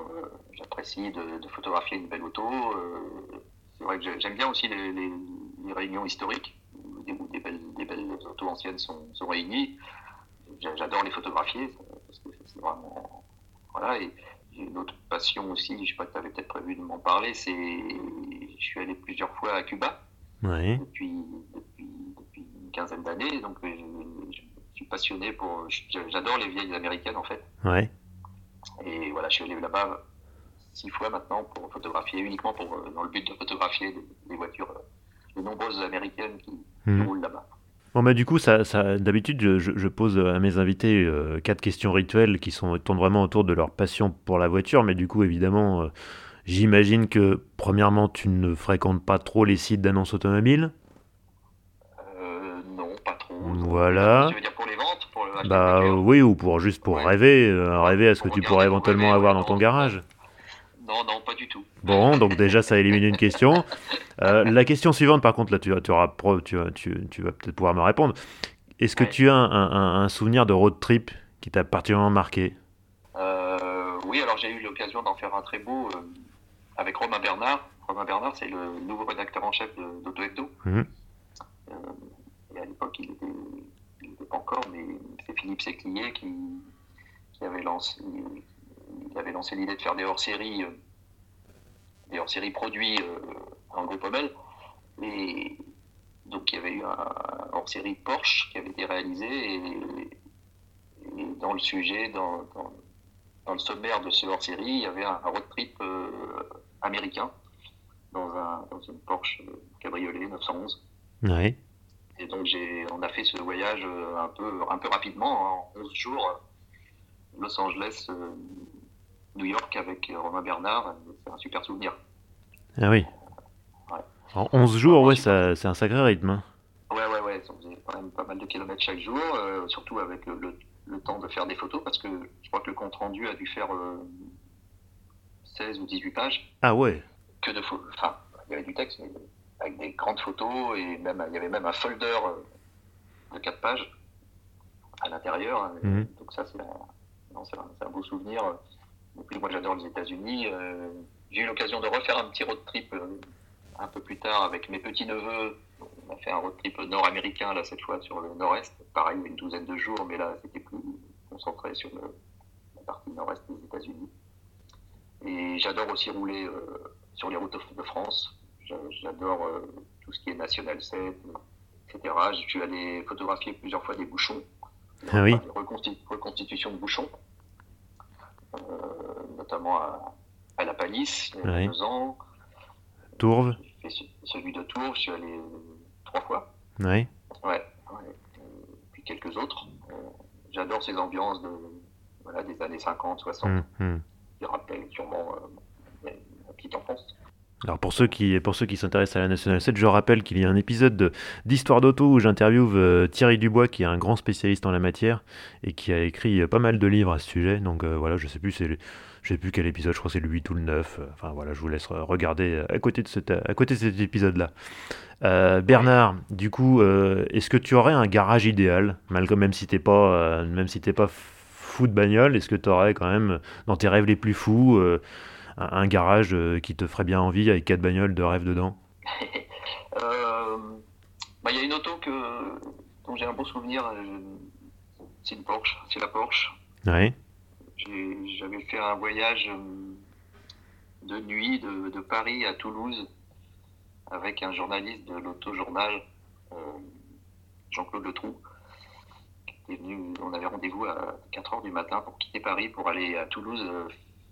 [SPEAKER 2] j'apprécie de, photographier une belle auto. Euh, c'est vrai que j'aime bien aussi les, réunions historiques où des, belles, des belles autos anciennes sont, sont réunies. J'adore les photographier parce que c'est vraiment. Voilà, et j'ai une autre passion aussi, je sais pas, tu avais peut-être prévu de m'en parler, c'est. Je suis allé plusieurs fois à Cuba. Depuis, depuis, depuis, une quinzaine d'années, donc euh, je, suis passionné pour. J'adore les vieilles américaines en fait.
[SPEAKER 1] Ouais.
[SPEAKER 2] Et voilà, je suis allé là-bas six fois maintenant pour photographier, uniquement pour, euh, dans le but de photographier les, voitures, euh, les nombreuses américaines qui, hmm. roulent là-bas.
[SPEAKER 1] Bon bah du coup, ça, ça d'habitude, je, je, pose à mes invités quatre questions rituelles qui sont, tournent vraiment autour de leur passion pour la voiture, mais du coup, évidemment, J'imagine que, premièrement, tu ne fréquentes pas trop les sites d'annonces automobiles?
[SPEAKER 2] Euh, Non, pas trop.
[SPEAKER 1] Voilà.
[SPEAKER 2] Tu veux dire pour les ventes pour le
[SPEAKER 1] Bah oui, ou pour juste pour rêver, euh, rêver à ce que tu pourrais éventuellement avoir dans ton garage.
[SPEAKER 2] Non, non, pas du tout.
[SPEAKER 1] Bon, donc déjà, ça élimine une question. Euh, la question suivante, par contre, là, tu, tu, auras, tu, tu, tu vas peut-être pouvoir me répondre. Est-ce que tu as un, un, un, souvenir de road trip qui t'a particulièrement marqué?
[SPEAKER 2] Oui, alors j'ai eu l'occasion d'en faire un très beau avec Romain Bernard. Romain Bernard, c'est le nouveau rédacteur en chef d'Auto Hebdo. Mhm. Euh, à l'époque, il n'était pas encore, mais c'est Philippe Séclier qui, avait lancé, il avait lancé l'idée de faire des hors-séries, euh, des hors-séries produits euh, en groupe Omel. Et donc, il y avait eu un hors-série Porsche qui avait été réalisé et, dans le sujet, dans, le sommaire de ce hors-série, il y avait un, road trip américain dans, un, dans une Porsche cabriolet 911.
[SPEAKER 1] Ouais.
[SPEAKER 2] Et donc on a fait ce voyage euh, un peu, un peu rapidement, hein, en 11 jours, Los Angeles, euh, New York avec Romain Bernard. C'est un super souvenir.
[SPEAKER 1] Ah oui. En 11 jours, ouais, c'est un sacré rythme. Hein.
[SPEAKER 2] Ouais, ouais, ouais. On faisait quand même pas mal de kilomètres chaque jour, euh, surtout avec le, le, temps de faire des photos, parce que je crois que le compte rendu a dû faire 16 ou 18 pages.
[SPEAKER 1] Ah ouais
[SPEAKER 2] Que de photos. Enfin, il y avait du texte, mais avec des grandes photos et même il y avait même un folder euh, de 4 pages à l'intérieur. Mhm. Donc ça, c'est un, un, beau souvenir. Donc, moi, j'adore les États-Unis. Euh, j'ai eu l'occasion de refaire un petit road trip euh, un peu plus tard avec mes petits-neveux. On a fait un road trip nord-américain, là, cette fois, sur le nord-est. Pareil, une douzaine de jours, mais là, c'était plus concentré sur la partie nord-est des États-Unis. Et j'adore aussi rouler euh, sur les routes de France. J'adore euh, tout ce qui est National 7, etc. Je suis allé photographier plusieurs fois des bouchons.
[SPEAKER 1] Ah oui.
[SPEAKER 2] reconstitution de bouchons. Euh, notamment à, La Palisse, il y a deux ans.
[SPEAKER 1] Tourve
[SPEAKER 2] Celui de Tourve, je suis allé trois fois.
[SPEAKER 1] Oui.
[SPEAKER 2] Ouais. puis quelques autres. J'adore ces ambiances de, voilà, des années 50, 60 qui rappelle sûrement euh, ma petite enfance.
[SPEAKER 1] Alors pour ceux qui pour ceux qui s'intéressent à la National 7, je rappelle qu'il y a un épisode d'Histoire d'auto où j'interviewe euh, Thierry Dubois qui est un grand spécialiste en la matière et qui a écrit euh, pas mal de livres à ce sujet. Donc voilà, je sais plus je sais plus quel épisode, je crois que c'est le 8 ou le 9. Enfin voilà, je vous laisse regarder à côté de, cette, à côté cet épisode-là. Bernard, du coup, est-ce que tu aurais un garage idéal, malgré même si t'es pas, même si pas de bagnole, est-ce que tu aurais quand même, dans tes rêves les plus fous, euh, un, garage euh, qui te ferait bien envie avec quatre bagnoles de rêve dedans
[SPEAKER 2] euh, bah, Il y a une auto que, dont j'ai un beau souvenir, c'est une Porsche, c'est la Porsche.
[SPEAKER 1] Ouais.
[SPEAKER 2] J'avais fait un voyage de nuit de, Paris à Toulouse avec un journaliste de l'auto-journal, Jean-Claude Letroux on avait rendez-vous à 4 h du matin pour quitter Paris pour aller à Toulouse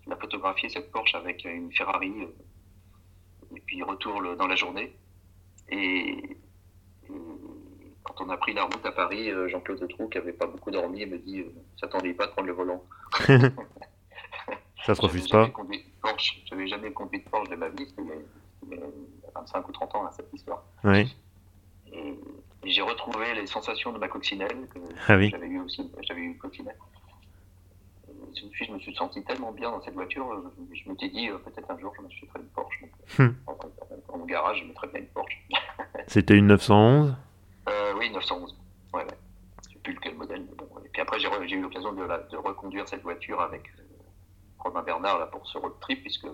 [SPEAKER 2] euh, la photographier cette Porsche avec une Ferrari euh, et puis retour dans la journée. Et, quand on a pris la route à Paris, euh, Jean-Claude Trou, qui avait pas beaucoup dormi, me dit s'attendait pas de prendre le volant.
[SPEAKER 1] Ça se refuse pas.
[SPEAKER 2] Je n'avais jamais conduit de Porsche de ma vie, c'était 25 ou 30 ans à cette histoire.
[SPEAKER 1] Oui
[SPEAKER 2] j'ai retrouvé les sensations de ma coccinelle, que
[SPEAKER 1] ah oui.
[SPEAKER 2] j'avais eu aussi, j'avais eu une coccinelle. Je me suis senti tellement bien dans cette voiture, je, je m'étais dit peut-être un jour je m'achèterai une Porsche. Donc, hmm. mon garage, je mettrais bien une Porsche.
[SPEAKER 1] C'était une 911
[SPEAKER 2] Oui, 911. Ouais, ouais. Je sais plus lequel modèle. Mais bon. Et puis après, j'ai eu l'occasion de, de, reconduire cette voiture avec Romain Bernard là, pour ce road trip, puisque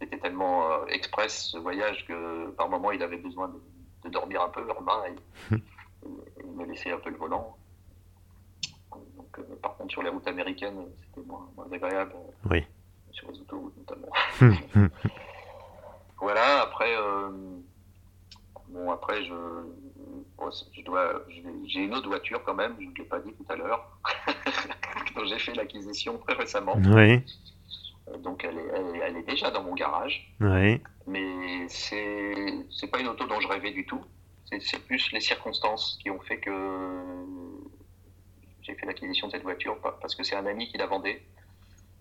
[SPEAKER 2] c'était tellement express ce voyage que par moment il avait besoin de, de dormir un peu, Romain, et, et, et me laisser un peu le volant. Donc, euh, par sur les routes américaines, c'était moins, moins, agréable.
[SPEAKER 1] Oui.
[SPEAKER 2] Sur les autoroutes, notamment. voilà, après, euh, bon, après, je, je dois, j'ai une autre voiture quand même, je ne l'ai pas dit tout à l'heure, dont j'ai fait l'acquisition très récemment.
[SPEAKER 1] Oui.
[SPEAKER 2] Euh, donc, elle est, elle, est, elle est, déjà dans mon garage.
[SPEAKER 1] Oui.
[SPEAKER 2] Mais c'est, c'est pas une auto dont je rêvais du tout. C'est plus les circonstances qui ont fait que j'ai fait l'acquisition de cette voiture parce que c'est un ami qui la vendait,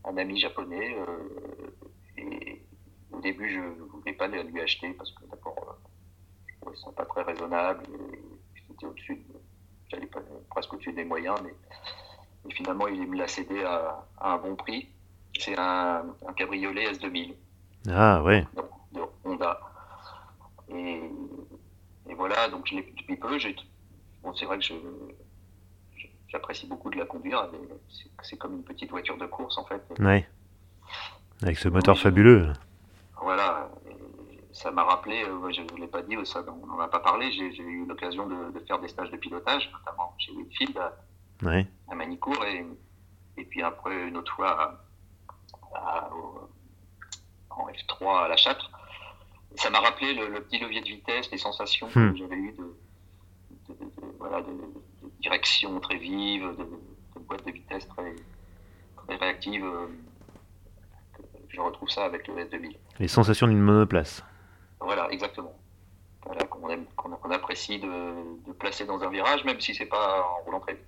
[SPEAKER 2] un ami japonais. Euh, et au début, je ne voulais pas lui acheter parce que d'abord, je trouvais ça pas très raisonnable. J'étais au-dessus, j'allais presque au-dessus des moyens, mais, finalement, il me l'a cédé à, à, un bon prix. C'est un, un, cabriolet S2000.
[SPEAKER 1] Ah ouais.
[SPEAKER 2] De, de Honda. Et, et, voilà, donc je l'ai depuis peu. Bon, c'est vrai que je, j'apprécie beaucoup de la conduire. C'est comme une petite voiture de course en fait.
[SPEAKER 1] Ouais. Avec ce moteur oui, fabuleux.
[SPEAKER 2] Voilà. ça m'a rappelé, je ne l'ai pas dit, ça, on n'en a pas parlé, j'ai eu l'occasion de, de, faire des stages de pilotage, notamment chez Winfield à, à Manicourt, et, et, puis après une autre fois à, à, en F3 à la Châtre. Ça m'a rappelé le, le, petit levier de vitesse, les sensations hmm. que j'avais eues de, de, voilà, de, direction très vive, de, de boîte de vitesse très, très réactive. Je retrouve ça avec le S2000.
[SPEAKER 1] Les sensations d'une monoplace.
[SPEAKER 2] Voilà, exactement. Voilà, qu'on qu qu apprécie de, de, placer dans un virage, même si c'est pas en roulant très vite.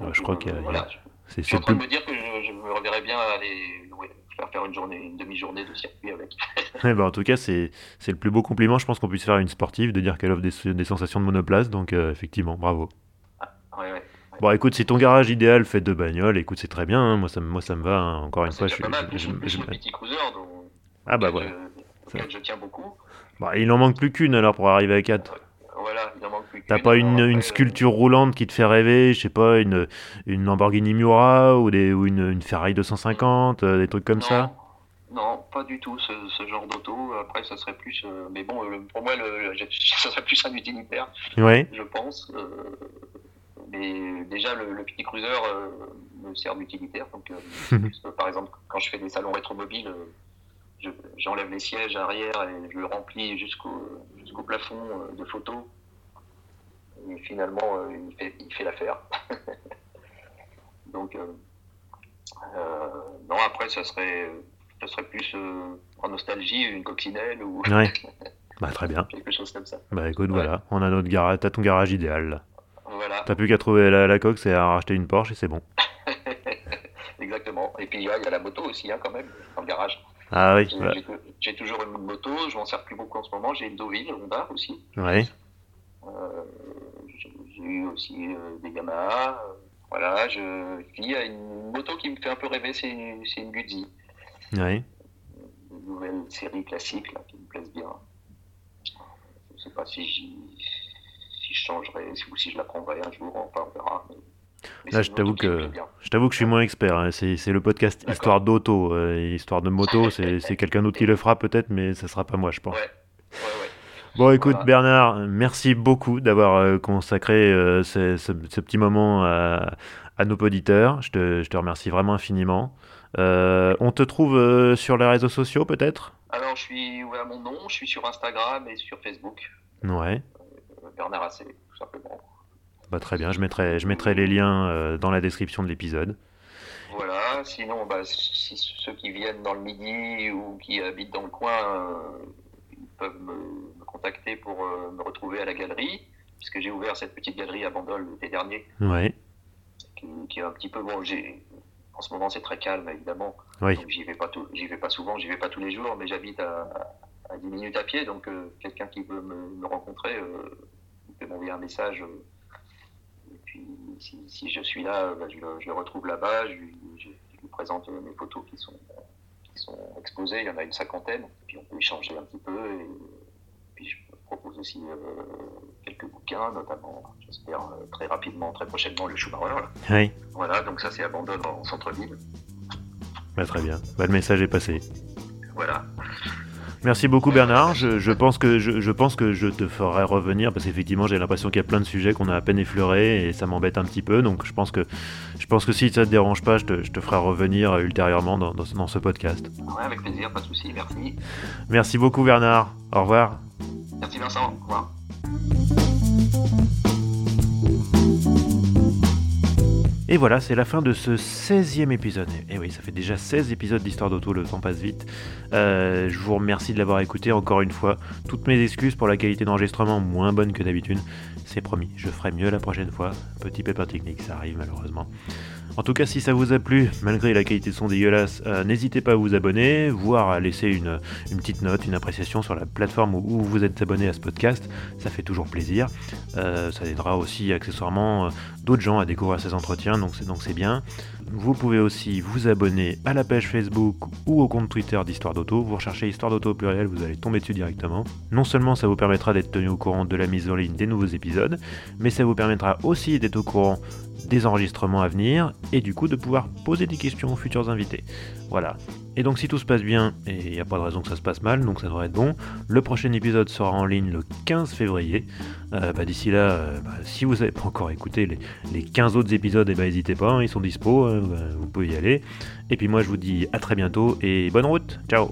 [SPEAKER 1] Ouais, je crois qu'il y a.
[SPEAKER 2] Voilà, je, je suis en train de me dire que je, je me reverrais bien aller ouais, faire, faire une journée, une demi-journée de circuit avec.
[SPEAKER 1] bah, en tout cas, c'est le plus beau compliment, je pense qu'on puisse faire à une sportive, de dire qu'elle offre des, des, sensations de monoplace, donc euh, effectivement, bravo. Bon, écoute, si ton garage idéal fait deux bagnoles, écoute, c'est très bien. Hein. Moi, ça, moi, ça me va. Hein. Encore une fois, je
[SPEAKER 2] suis.
[SPEAKER 1] Ah bah voilà.
[SPEAKER 2] Je, je tiens beaucoup.
[SPEAKER 1] Bah, il en manque plus qu'une alors pour arriver à 4.
[SPEAKER 2] Voilà, il en manque plus qu'une.
[SPEAKER 1] T'as pas une,
[SPEAKER 2] après,
[SPEAKER 1] une, sculpture roulante qui te fait rêver, je sais pas, une, une Lamborghini Miura ou, des, ou une, une Ferrari 250, euh, des trucs comme
[SPEAKER 2] non.
[SPEAKER 1] ça?
[SPEAKER 2] Non, pas du tout ce, ce genre d'auto. Après, ça serait plus. Euh, mais bon, euh, pour moi, le, ça serait plus un utilitaire.
[SPEAKER 1] Ouais.
[SPEAKER 2] Je pense. Euh, mais déjà, le, le petit cruiser euh, me sert d'utilitaire. Donc, euh, par exemple, quand je fais des salons rétromobiles, euh, j'enlève les sièges arrière et je le remplis jusqu'au jusqu'au plafond euh, de photos. Et finalement, il fait, il fait l'affaire. donc, non, après, ça serait, ça serait plus en nostalgie, une coccinelle ou.
[SPEAKER 1] Ouais. Bah, très bien.
[SPEAKER 2] Quelque chose comme ça.
[SPEAKER 1] Bah écoute, ouais. voilà, on a notre garage, t'as ton garage idéal là.
[SPEAKER 2] Voilà.
[SPEAKER 1] T'as plus qu'à trouver la, la coque, c'est à racheter une Porsche et c'est bon.
[SPEAKER 2] Exactement. Et puis il y, y, a la moto aussi, hein, quand même, dans le garage.
[SPEAKER 1] Ah oui.
[SPEAKER 2] J'ai toujours une moto, je m'en sers plus beaucoup en ce moment. J'ai une Deauville Honda aussi.
[SPEAKER 1] Oui.
[SPEAKER 2] Euh, J'ai eu aussi euh, des Yamaha. Euh, voilà, je... il y a une moto qui me fait un peu rêver, c'est une, une Guzzi.
[SPEAKER 1] Oui.
[SPEAKER 2] Une nouvelle série classique là, qui me plaise bien. Je sais pas si j'y si je changerai ou si je la prendrai un jour, enfin on verra. Mais, mais
[SPEAKER 1] Là, je t'avoue que je t'avoue que je suis moins expert. Hein. C'est le podcast Histoire d'auto, euh, Histoire de moto. C'est quelqu'un d'autre qui le fera peut-être, mais ça sera pas moi, je pense.
[SPEAKER 2] Ouais. Ouais,
[SPEAKER 1] bon, écoute, voilà. Bernard, merci beaucoup d'avoir euh, consacré euh, ce, ce, ce, petit moment à, à nos auditeurs. Je te, je te, remercie vraiment infiniment. Euh, on te trouve sur les réseaux sociaux, peut-être?
[SPEAKER 2] Alors, je suis ouais, à mon nom. Je suis sur Instagram et sur Facebook.
[SPEAKER 1] Ouais.
[SPEAKER 2] Bernard Assé, tout simplement.
[SPEAKER 1] Bah, très bien, je mettrai, je mettrai les liens euh, dans la description de l'épisode.
[SPEAKER 2] Voilà, sinon, bah, si ceux qui viennent dans le midi ou qui habitent dans le coin, euh, peuvent me, me contacter pour euh, me retrouver à la galerie, puisque j'ai ouvert cette petite galerie à Bandol l'été dernier.
[SPEAKER 1] Ouais.
[SPEAKER 2] Qui, qui, est un petit peu bon. En ce moment, c'est très calme, évidemment.
[SPEAKER 1] Oui.
[SPEAKER 2] Donc, j'y vais pas tout, j'y vais pas souvent, j'y vais pas tous les jours, mais j'habite à, à 10 minutes à pied, donc euh, quelqu'un qui veut me, me rencontrer m'envoyer un message. Et puis, si, si je suis là, bah, je, le, je, le, retrouve là-bas, je, je, je, lui présente mes photos qui sont, qui sont exposées. Il y en a une cinquantaine. Et puis on peut échanger un petit peu. Et, puis je propose aussi quelques bouquins, notamment, j'espère très rapidement, très prochainement, le Schumacher.
[SPEAKER 1] Oui.
[SPEAKER 2] Voilà, donc ça c'est à Bandol en centre-ville.
[SPEAKER 1] Bah, très bien. Bah, le message est passé.
[SPEAKER 2] Voilà.
[SPEAKER 1] Merci beaucoup Bernard. Je, pense que, je, pense que je te ferai revenir parce qu'effectivement j'ai l'impression qu'il y a plein de sujets qu'on a à peine effleurés et ça m'embête un petit peu. Donc je pense que, je pense que si ça te dérange pas, je te, je te ferai revenir ultérieurement dans, dans, ce podcast.
[SPEAKER 2] Ouais, avec plaisir, pas de souci, merci.
[SPEAKER 1] Merci beaucoup Bernard. Au revoir.
[SPEAKER 2] Merci Vincent, au revoir.
[SPEAKER 1] Et voilà, c'est la fin de ce 16e épisode. Et oui, ça fait déjà 16 épisodes d'Histoire d'Auto, le temps passe vite. Euh, je vous remercie de l'avoir écouté encore une fois. Toutes mes excuses pour la qualité d'enregistrement moins bonne que d'habitude. C'est promis, je ferai mieux la prochaine fois. Petit pépin technique, ça arrive malheureusement. En tout cas, si ça vous a plu, malgré la qualité de son dégueulasse, euh, n'hésitez pas à vous abonner, voire à laisser une, petite note, une appréciation sur la plateforme où, vous êtes abonné à ce podcast. Ça fait toujours plaisir. Euh, ça aidera aussi accessoirement euh, d'autres gens à découvrir ces entretiens, donc c'est bien. Vous pouvez aussi vous abonner à la page Facebook ou au compte Twitter d'Histoire d'Auto. Vous recherchez Histoire d'Auto au pluriel, vous allez tomber dessus directement. Non seulement ça vous permettra d'être tenu au courant de la mise en ligne des nouveaux épisodes, mais ça vous permettra aussi d'être au courant des enregistrements à venir et du coup de pouvoir poser des questions aux futurs invités. Voilà. Et donc si tout se passe bien, et il n'y a pas de raison que ça se passe mal, donc ça devrait être bon, le prochain épisode sera en ligne le 15 février. Euh, bah, d'ici là, euh, bah, si vous n'avez pas encore écouté les, 15 autres épisodes, eh bah, n'hésitez pas, hein, ils sont dispo, hein, vous pouvez y aller. Et puis moi je vous dis à très bientôt et bonne route, ciao